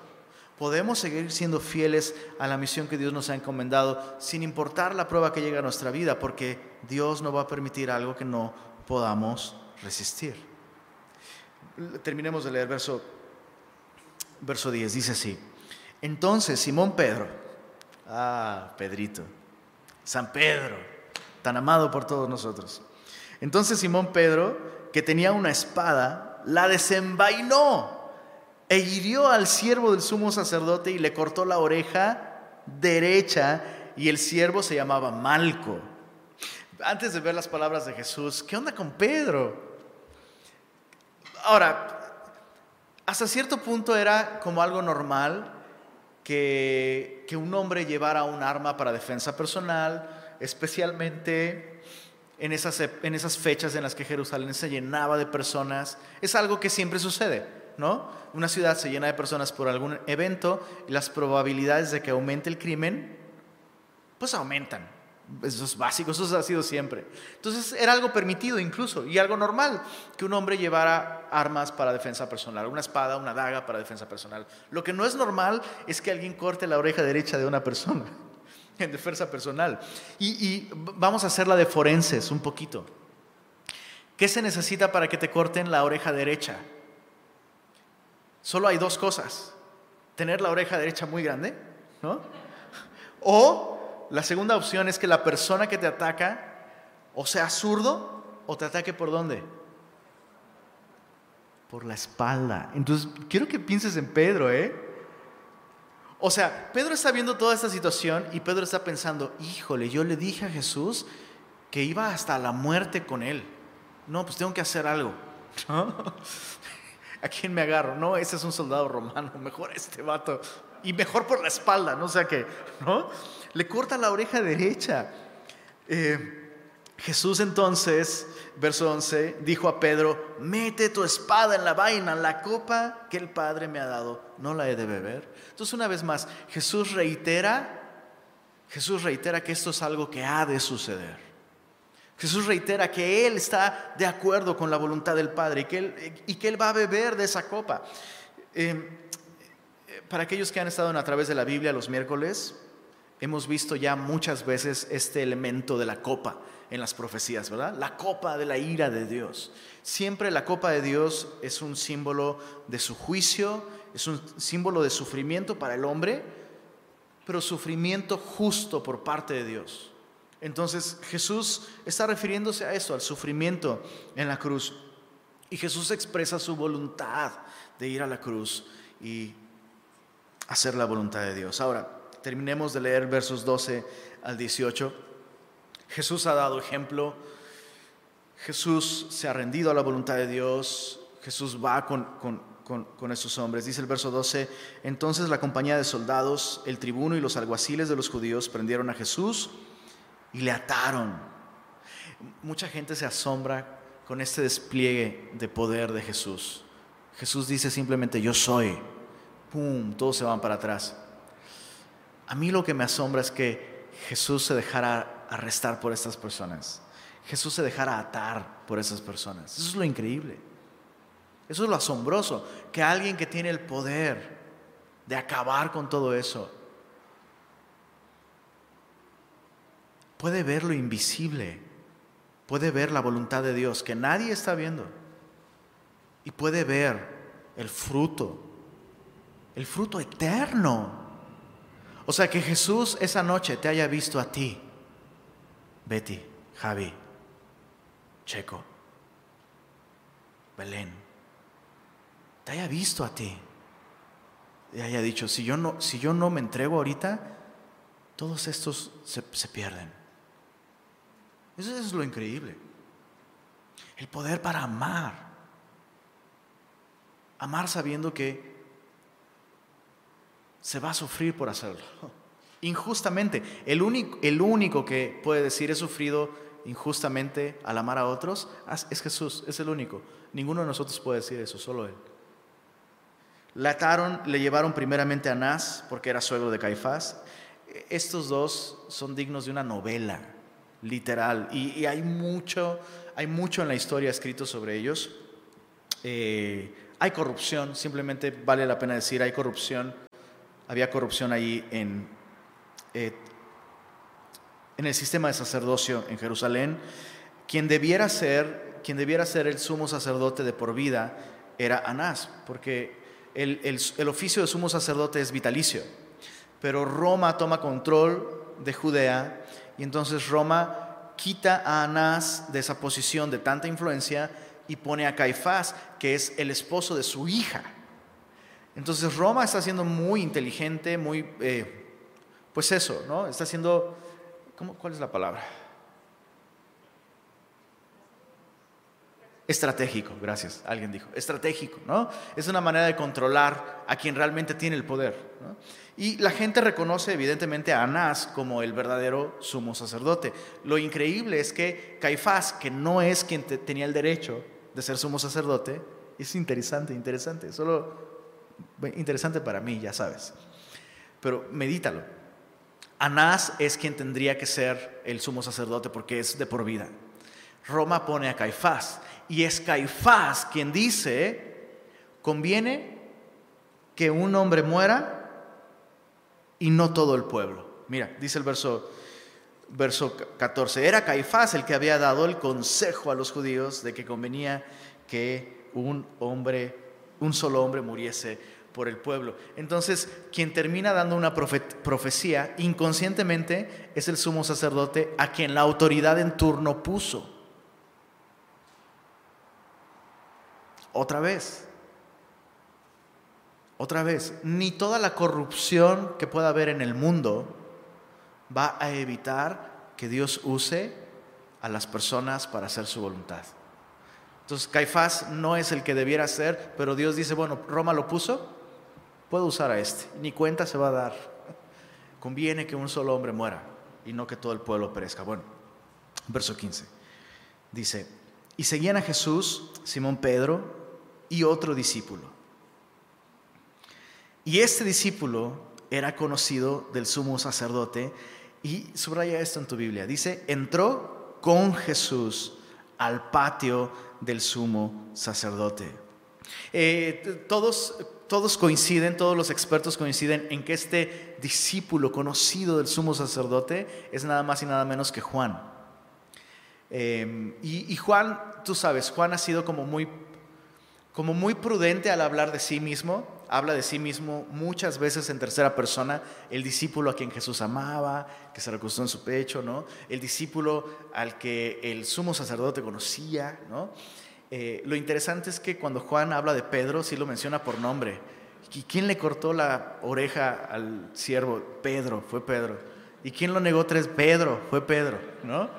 [SPEAKER 1] Podemos seguir siendo fieles a la misión que Dios nos ha encomendado sin importar la prueba que llega a nuestra vida, porque Dios no va a permitir algo que no podamos resistir. Terminemos de leer verso, verso 10. Dice así. Entonces Simón Pedro, ah, Pedrito, San Pedro, tan amado por todos nosotros. Entonces Simón Pedro, que tenía una espada, la desenvainó e hirió al siervo del sumo sacerdote y le cortó la oreja derecha y el siervo se llamaba Malco. Antes de ver las palabras de Jesús, ¿qué onda con Pedro? Ahora, hasta cierto punto era como algo normal que, que un hombre llevara un arma para defensa personal, especialmente en esas, en esas fechas en las que Jerusalén se llenaba de personas. Es algo que siempre sucede. ¿no? Una ciudad se llena de personas por algún evento y las probabilidades de que aumente el crimen, pues aumentan. Eso es básico, eso ha sido siempre. Entonces era algo permitido incluso y algo normal que un hombre llevara armas para defensa personal, una espada, una daga para defensa personal. Lo que no es normal es que alguien corte la oreja derecha de una persona en defensa personal. Y, y vamos a hacer la de forenses un poquito. ¿Qué se necesita para que te corten la oreja derecha? Solo hay dos cosas. Tener la oreja derecha muy grande, ¿no? O la segunda opción es que la persona que te ataca o sea zurdo o te ataque por dónde? Por la espalda. Entonces, quiero que pienses en Pedro, ¿eh? O sea, Pedro está viendo toda esta situación y Pedro está pensando, híjole, yo le dije a Jesús que iba hasta la muerte con él. No, pues tengo que hacer algo. ¿A quién me agarro? No, ese es un soldado romano, mejor este vato. Y mejor por la espalda, no sé qué, ¿no? Le corta la oreja derecha. Eh, Jesús entonces, verso 11, dijo a Pedro, mete tu espada en la vaina, la copa que el Padre me ha dado, no la he de beber. Entonces una vez más, Jesús reitera, Jesús reitera que esto es algo que ha de suceder. Jesús reitera que Él está de acuerdo con la voluntad del Padre y que Él, y que él va a beber de esa copa. Eh, para aquellos que han estado a través de la Biblia los miércoles, hemos visto ya muchas veces este elemento de la copa en las profecías, ¿verdad? La copa de la ira de Dios. Siempre la copa de Dios es un símbolo de su juicio, es un símbolo de sufrimiento para el hombre, pero sufrimiento justo por parte de Dios. Entonces Jesús está refiriéndose a eso, al sufrimiento en la cruz. Y Jesús expresa su voluntad de ir a la cruz y hacer la voluntad de Dios. Ahora, terminemos de leer versos 12 al 18. Jesús ha dado ejemplo. Jesús se ha rendido a la voluntad de Dios. Jesús va con, con, esos hombres. Dice el verso 12, entonces la compañía de soldados, el tribuno y los alguaciles de los judíos prendieron a Jesús y le ataron. Mucha gente se asombra con este despliegue de poder de Jesús. Jesús dice simplemente, yo soy. Todos se van para atrás. A mí lo que me asombra es que Jesús se dejara arrestar por estas personas. Jesús se dejara atar por esas personas. Eso es lo increíble. Eso es lo asombroso. Que alguien que tiene el poder de acabar con todo eso puede ver lo invisible, puede ver la voluntad de Dios que nadie está viendo y puede ver el fruto, el fruto eterno o sea, que Jesús esa noche te haya visto a ti, Betty, Javi, Checo, Belén, te haya visto a ti y haya dicho, si yo no, si yo no me entrego ahorita, todos estos se, se pierden. Eso es lo increíble. El poder para amar. Amar sabiendo que se va a sufrir por hacerlo. Injustamente. El único, el único que puede decir he sufrido injustamente al amar a otros es Jesús, es el único. Ninguno de nosotros puede decir eso, solo Él. Le ataron, le llevaron primeramente a Anás, porque era suegro de Caifás. Estos dos son dignos de una novela, literal, y, hay, mucho, hay mucho en la historia escrito sobre ellos. Eh, hay corrupción, simplemente vale la pena decir, hay corrupción había corrupción ahí en, eh, en el sistema de sacerdocio en Jerusalén. Quien debiera ser, quien debiera ser el sumo sacerdote de por vida era Anás, porque el, el oficio de sumo sacerdote es vitalicio. Pero Roma toma control de Judea y entonces Roma quita a Anás de esa posición de tanta influencia y pone a Caifás, que es el esposo de su hija. Entonces Roma está siendo muy inteligente, muy, eh, pues eso, ¿no? Está siendo, ¿cómo, ¿cuál es la palabra? Estratégico, gracias, alguien dijo, estratégico, ¿no? Es una manera de controlar a quien realmente tiene el poder. Y la gente reconoce evidentemente a Anás como el verdadero sumo sacerdote. Lo increíble es que Caifás, que no es quien tenía el derecho de ser sumo sacerdote, es interesante, interesante, solo interesante para mí, ya sabes. Pero medítalo. Anás es quien tendría que ser el sumo sacerdote porque es de por vida. Roma pone a Caifás y es Caifás quien dice, conviene que un hombre muera y no todo el pueblo. Mira, dice el verso, verso 14. Era Caifás el que había dado el consejo a los judíos de que convenía que un hombre, un solo hombre muriese por el pueblo. Entonces, quien termina dando una profecía inconscientemente es el sumo sacerdote a quien la autoridad en turno puso. Otra vez, otra vez, ni toda la corrupción que pueda haber en el mundo va a evitar que Dios use a las personas para hacer su voluntad. Entonces, Caifás no es el que debiera ser, pero Dios dice, bueno, Roma lo puso, puedo usar a este, ni cuenta se va a dar. Conviene que un solo hombre muera y no que todo el pueblo perezca. Bueno, verso 15. Dice, y seguían a Jesús, Simón Pedro y otro discípulo. Y este discípulo era conocido del sumo sacerdote y subraya esto en tu Biblia. Dice, entró con Jesús al patio del sumo sacerdote. Eh, todos, todos coinciden, todos los expertos coinciden en que este discípulo conocido del sumo sacerdote es nada más y nada menos que Juan. Eh, y, y, Juan, tú sabes, Juan ha sido como muy, como muy prudente al hablar de sí mismo habla de sí mismo muchas veces en tercera persona, el discípulo a quien Jesús amaba, que se recostó en su pecho, ¿no? El discípulo al que el sumo sacerdote conocía, ¿no? Eh, lo interesante es que cuando Juan habla de Pedro, sí lo menciona por nombre. ¿Y quién le cortó la oreja al siervo? Pedro, fue Pedro. ¿Y quién lo negó tres? Pedro, fue Pedro, ¿no?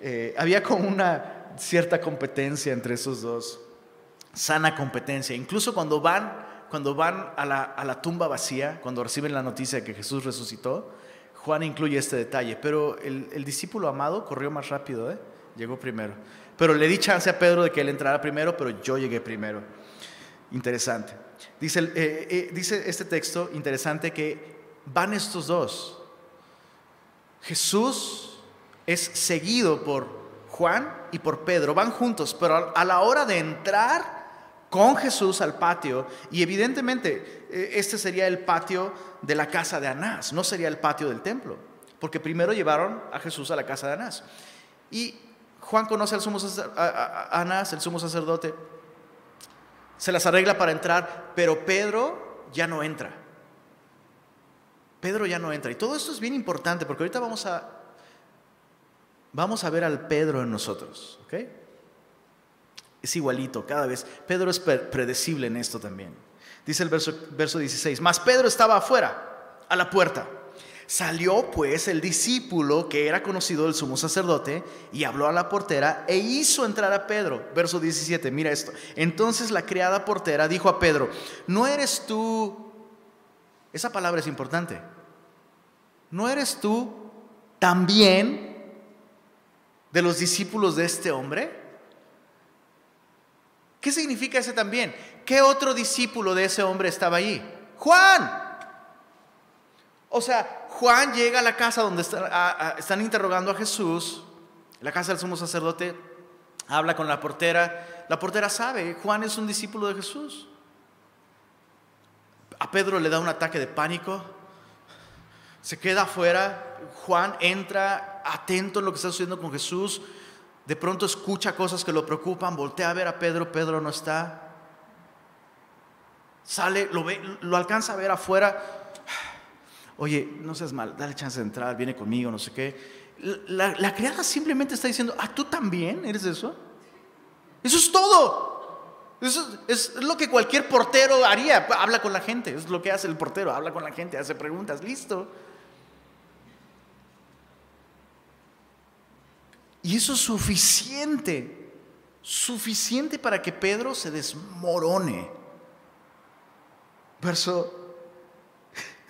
[SPEAKER 1] Eh, había como una cierta competencia entre esos dos, sana competencia. Incluso cuando van cuando van a la, tumba vacía, cuando reciben la noticia de que Jesús resucitó, Juan incluye este detalle, pero el, discípulo amado corrió más rápido, ¿eh? llegó primero. Pero le di chance a Pedro de que él entrara primero, pero yo llegué primero. Interesante. Dice, eh, eh, dice este texto interesante que van estos dos. Jesús es seguido por Juan y por Pedro, van juntos, pero a la hora de entrar con Jesús al patio y evidentemente eh, este sería el patio de la casa de Anás, no sería el patio del templo, porque primero llevaron a Jesús a la casa de Anás. Y Juan conoce al sumo Anás, el sumo sacerdote, se las arregla para entrar, pero Pedro ya no entra. Pedro ya no entra. Y todo esto es bien importante porque ahorita vamos a, vamos a ver al Pedro en nosotros. ¿ok? Es igualito cada vez. Pedro es predecible en esto también. Dice el verso, verso 16, mas Pedro estaba afuera, a la puerta. Salió pues el discípulo que era conocido del sumo sacerdote y habló a la portera e hizo entrar a Pedro. Verso 17, mira esto. Entonces la criada portera dijo a Pedro, ¿no eres tú? Esa palabra es importante. ¿No eres tú también de los discípulos de este hombre? ¿Qué significa ese también? ¿Qué otro discípulo de ese hombre estaba allí? Juan. O sea, Juan llega a la casa donde están, interrogando a Jesús, la casa del sumo sacerdote, habla con la portera. La portera sabe, Juan es un discípulo de Jesús. A Pedro le da un ataque de pánico, se queda afuera, Juan entra atento a lo que está sucediendo con Jesús, de pronto escucha cosas que lo preocupan, voltea a ver a Pedro, Pedro no está. Sale, lo, ve, lo alcanza a ver afuera. Oye, no seas mal, dale chance de entrar, viene conmigo, no sé qué. La, criada simplemente está diciendo, ah, tú también eres eso. Eso es todo. Eso es, es lo que cualquier portero haría. Habla con la gente, es lo que hace el portero, habla con la gente, hace preguntas, listo. Y eso es suficiente, suficiente para que Pedro se desmorone. Verso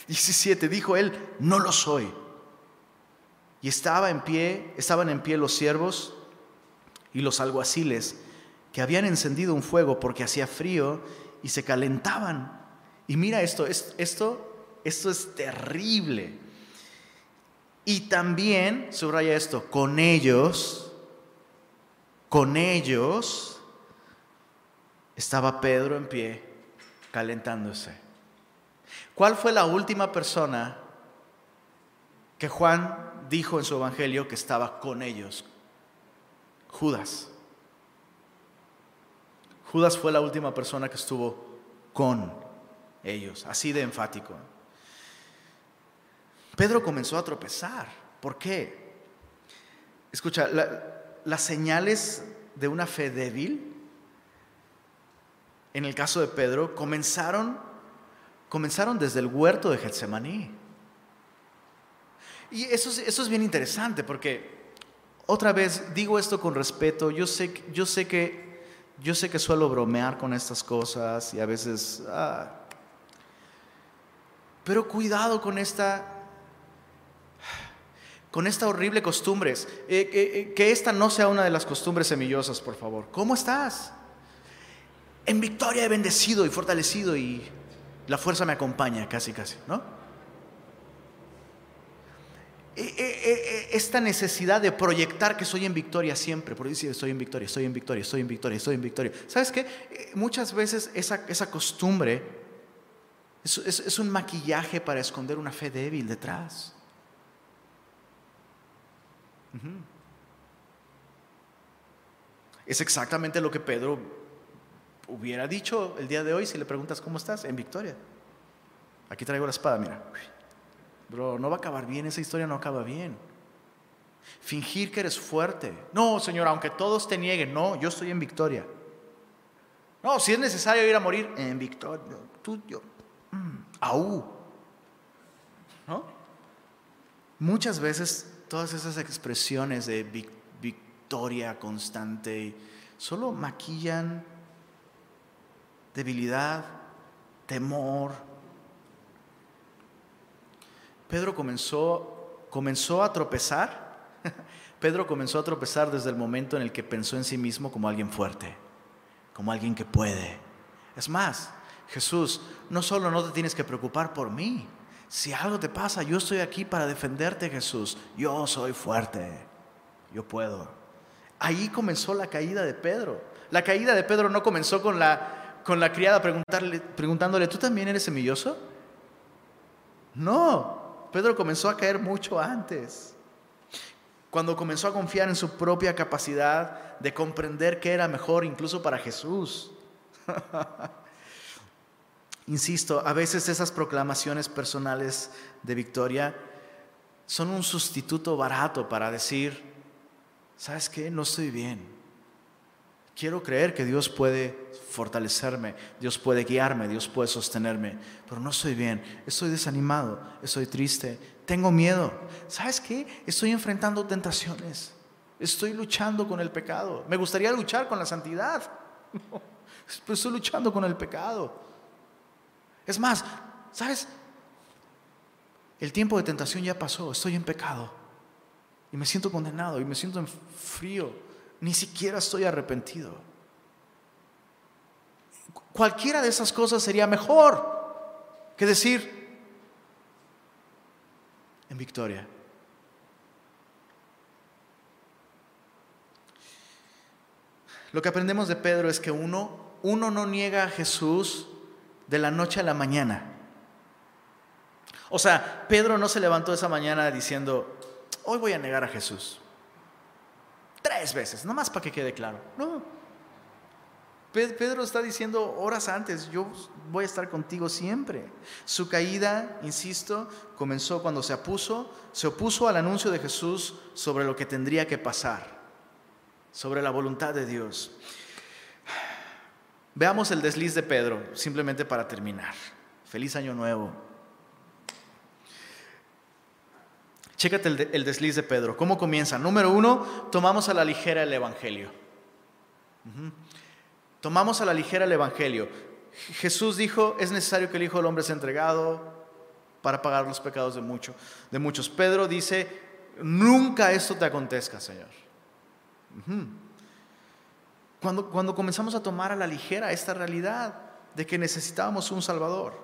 [SPEAKER 1] 17, dijo él, no lo soy. Y estaba en pie, estaban en pie los siervos y los alguaciles que habían encendido un fuego porque hacía frío y se calentaban. Y mira esto, esto, esto es terrible. Y también, subraya esto, con ellos, con ellos estaba Pedro en pie, calentándose. ¿Cuál fue la última persona que Juan dijo en su evangelio que estaba con ellos. Judas. Judas fue la última persona que estuvo con ellos, así de enfático. Pedro comenzó a tropezar. ¿Por qué? Escucha, las señales de una fe débil, en el caso de Pedro, comenzaron, comenzaron desde el huerto de Getsemaní. Y eso, eso es bien interesante porque, otra vez, digo esto con respeto, yo sé, yo sé que yo sé que suelo bromear con estas cosas y a veces... Ah, pero cuidado con esta... Con esta horrible costumbre. Eh, eh, eh, que esta no sea una de las costumbres semillosas, por favor. ¿Cómo estás? En victoria he bendecido y fortalecido y la fuerza me acompaña, casi, casi, ¿no? E, e, e, esta necesidad de proyectar que soy en victoria siempre, por decir estoy en victoria, estoy en victoria, estoy en victoria, estoy en victoria. ¿Sabes qué? Eh, muchas veces esa, costumbre es, un maquillaje para esconder una fe débil detrás. Es exactamente lo que Pedro hubiera dicho el día de hoy si le preguntas cómo estás, en victoria. Aquí traigo la espada, mira. Bro, no va a acabar bien, esa historia no acaba bien. Fingir que eres fuerte. No, Señor, aunque todos te nieguen, no, yo estoy en victoria. No, si es necesario ir a morir, en victoria. Tú, yo, mm, aú. ¿No? Muchas veces todas esas expresiones de victoria constante solo maquillan debilidad, temor, Pedro comenzó, comenzó a tropezar. Pedro comenzó a tropezar desde el momento en el que pensó en sí mismo como alguien fuerte, como alguien que puede. Es más, Jesús, no solo no te tienes que preocupar por mí. Si algo te pasa, yo estoy aquí para defenderte, Jesús. Yo soy fuerte. Yo puedo. Ahí comenzó la caída de Pedro. La caída de Pedro no comenzó con la, con la criada preguntándole, ¿tú también eres semilloso? No, Pedro comenzó a caer mucho antes. Cuando comenzó a confiar en su propia capacidad de comprender que era mejor incluso para Jesús. Insisto, a veces esas proclamaciones personales de victoria son un sustituto barato para decir, ¿sabes qué? No estoy bien. Quiero creer que Dios puede fortalecerme, Dios puede guiarme, Dios puede sostenerme, pero no estoy bien, estoy desanimado, estoy triste, tengo miedo. ¿Sabes qué? Estoy enfrentando tentaciones, estoy luchando con el pecado. Me gustaría luchar con la santidad, pero estoy luchando con el pecado. Es más, ¿sabes? El tiempo de tentación ya pasó, estoy en pecado y me siento condenado y me siento en frío ni siquiera estoy arrepentido. Cualquiera de esas cosas sería mejor que decir en victoria. Lo que aprendemos de Pedro es que uno, uno no niega a Jesús de la noche a la mañana. O sea, Pedro no se levantó esa mañana diciendo, hoy voy a negar a Jesús. Tres veces, nomás para que quede claro. No. Pedro está diciendo horas antes, yo voy a estar contigo siempre. Su caída, insisto, comenzó cuando se opuso, se opuso al anuncio de Jesús sobre lo que tendría que pasar, sobre la voluntad de Dios. Veamos el desliz de Pedro, simplemente para terminar. Feliz año nuevo. Chécate el, desliz de Pedro. ¿Cómo comienza? Número uno, tomamos a la ligera el Evangelio. Tomamos a la ligera el Evangelio. Jesús dijo, es necesario que el Hijo del Hombre sea entregado para pagar los pecados de, mucho, de muchos. Pedro dice, nunca esto te acontezca, Señor. Cuando, cuando comenzamos a tomar a la ligera esta realidad de que necesitábamos un Salvador.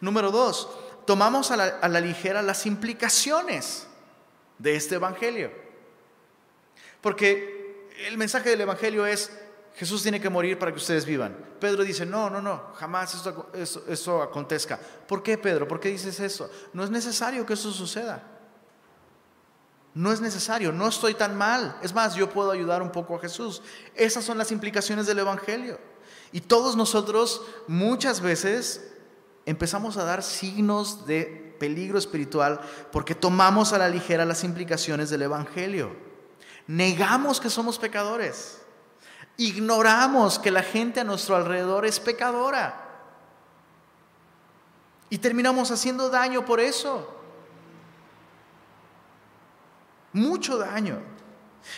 [SPEAKER 1] Número dos, tomamos a la, a la ligera las implicaciones de este Evangelio. Porque el mensaje del Evangelio es, Jesús tiene que morir para que ustedes vivan. Pedro dice, no, no, no, jamás esto, eso, acontezca. ¿Por qué, Pedro? ¿Por qué dices eso? No es necesario que eso suceda. No es necesario, no estoy tan mal. Es más, yo puedo ayudar un poco a Jesús. Esas son las implicaciones del Evangelio. Y todos nosotros muchas veces empezamos a dar signos de peligro espiritual porque tomamos a la ligera las implicaciones del Evangelio. Negamos que somos pecadores. Ignoramos que la gente a nuestro alrededor es pecadora. Y terminamos haciendo daño por eso. Mucho daño.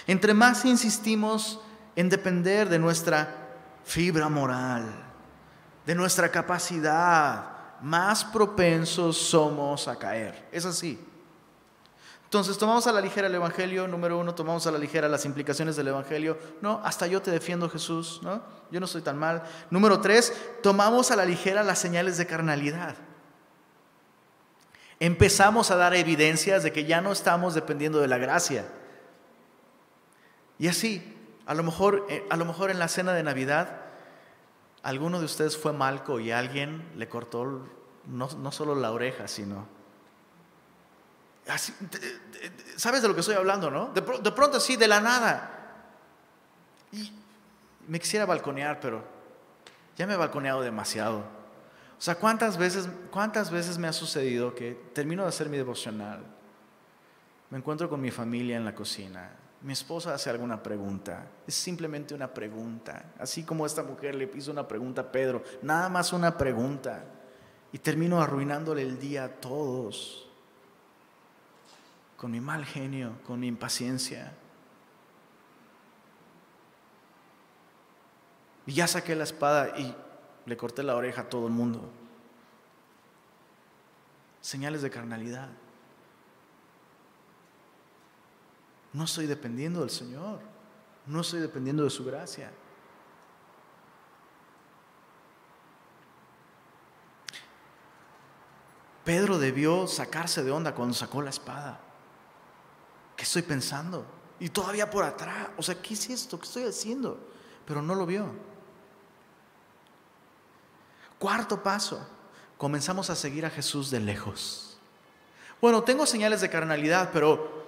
[SPEAKER 1] Entre más insistimos en depender de nuestra fibra moral, de nuestra capacidad, más propensos somos a caer. Es así. Entonces, tomamos a la ligera el Evangelio, número uno, tomamos a la ligera las implicaciones del Evangelio. No, hasta yo te defiendo, Jesús, ¿no? Yo no estoy tan mal. Número tres, tomamos a la ligera las señales de carnalidad. Empezamos a dar evidencias de que ya no estamos dependiendo de la gracia. Y así, a lo mejor, eh, a lo mejor en la cena de Navidad, alguno de ustedes fue malco y alguien le cortó no, no solo la oreja, sino... ¿Sabes de lo que estoy hablando, no? De, pronto así, de la nada. Y me quisiera balconear, pero ya me he balconeado demasiado. O sea, ¿cuántas veces, ¿cuántas veces me ha sucedido que termino de hacer mi devocional? Me encuentro con mi familia en la cocina mi esposa hace alguna pregunta, es simplemente una pregunta, así como esta mujer le hizo una pregunta a Pedro, nada más una pregunta, y termino arruinándole el día a todos, con mi mal genio, con mi impaciencia. Y ya saqué la espada y le corté la oreja a todo el mundo. Señales de carnalidad. No estoy dependiendo del Señor. No estoy dependiendo de su gracia. Pedro debió sacarse de onda cuando sacó la espada. ¿Qué estoy pensando? Y todavía por atrás. O sea, ¿qué es esto? ¿Qué estoy haciendo? Pero no lo vio. Cuarto paso. Comenzamos a seguir a Jesús de lejos. Bueno, tengo señales de carnalidad, pero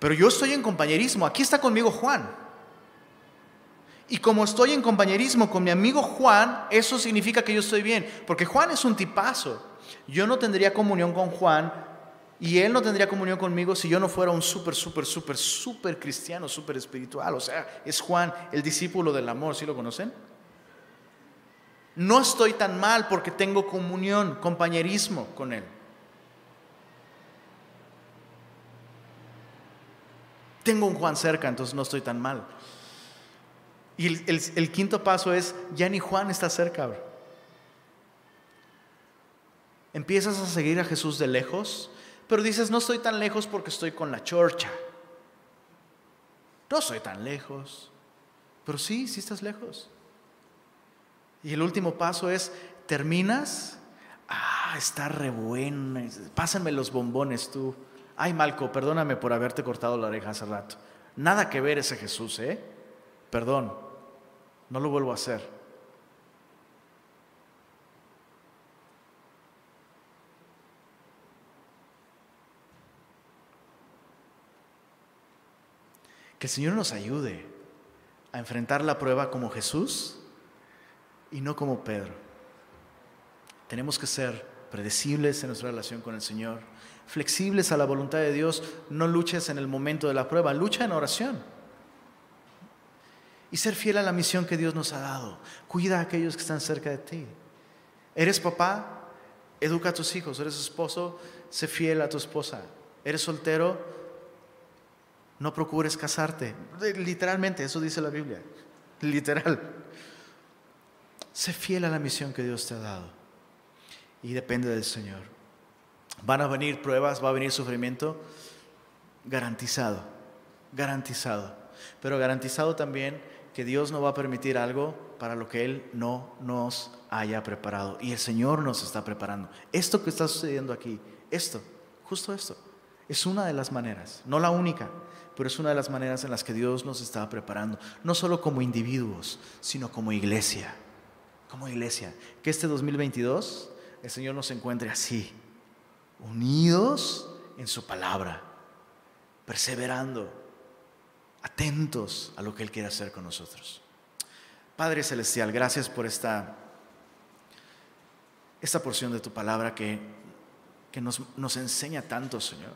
[SPEAKER 1] pero yo estoy en compañerismo. Aquí está conmigo Juan. Y como estoy en compañerismo con mi amigo Juan, eso significa que yo estoy bien. Porque Juan es un tipazo. Yo no tendría comunión con Juan y él no tendría comunión conmigo si yo no fuera un súper, súper, súper, súper cristiano, súper espiritual. O sea, es Juan, el discípulo del amor. ¿Sí lo conocen? No estoy tan mal porque tengo comunión, compañerismo con él. Tengo un Juan cerca, entonces no estoy tan mal. Y el, quinto paso es, ya ni Juan está cerca. Empiezas a seguir a Jesús de lejos, pero dices, no estoy tan lejos porque estoy con la chorcha. No estoy tan lejos, pero sí, sí estás lejos. Y el último paso es, terminas, ah, está re bueno, pásenme los bombones tú. Ay, Malco, perdóname por haberte cortado la oreja hace rato. Nada que ver ese Jesús, ¿eh? Perdón, no lo vuelvo a hacer. Que el Señor nos ayude a enfrentar la prueba como Jesús y no como Pedro. Tenemos que ser predecibles en nuestra relación con el Señor flexibles a la voluntad de Dios, no luches en el momento de la prueba, lucha en oración. Y ser fiel a la misión que Dios nos ha dado. Cuida a aquellos que están cerca de ti. ¿Eres papá? Educa a tus hijos. ¿Eres esposo? Sé fiel a tu esposa. ¿Eres soltero? No procures casarte. Literalmente, eso dice la Biblia. Literal. Sé fiel a la misión que Dios te ha dado. Y depende del Señor. Van a venir pruebas, va a venir sufrimiento, garantizado, garantizado. Pero garantizado también que Dios no va a permitir algo para lo que Él no nos haya preparado. Y el Señor nos está preparando. Esto que está sucediendo aquí, esto, justo esto, es una de las maneras, no la única, pero es una de las maneras en las que Dios nos está preparando, no solo como individuos, sino como iglesia, como iglesia. Que este 2022 el Señor nos encuentre así, unidos en su palabra, perseverando, atentos a lo que Él quiere hacer con nosotros. Padre Celestial, gracias por esta, esta porción de tu palabra que, que nos, nos, enseña tanto, Señor.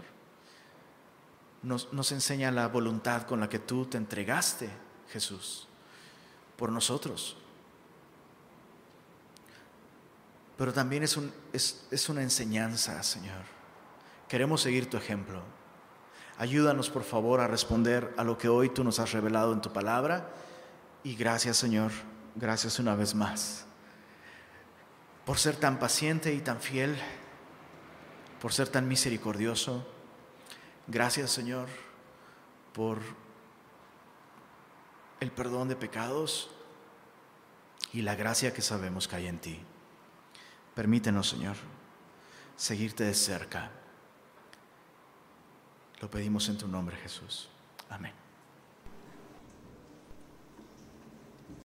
[SPEAKER 1] Nos, nos enseña la voluntad con la que tú te entregaste, Jesús, por nosotros. Pero también es, un, es, es una enseñanza, Señor. Queremos seguir tu ejemplo. Ayúdanos, por favor, a responder a lo que hoy tú nos has revelado en tu palabra. Y gracias, Señor. Gracias una vez más. Por ser tan paciente y tan fiel. Por ser tan misericordioso. Gracias, Señor, por el perdón de pecados y la gracia que sabemos que hay en ti. Permítenos, Señor, seguirte de cerca. Lo pedimos en tu nombre, Jesús. Amén.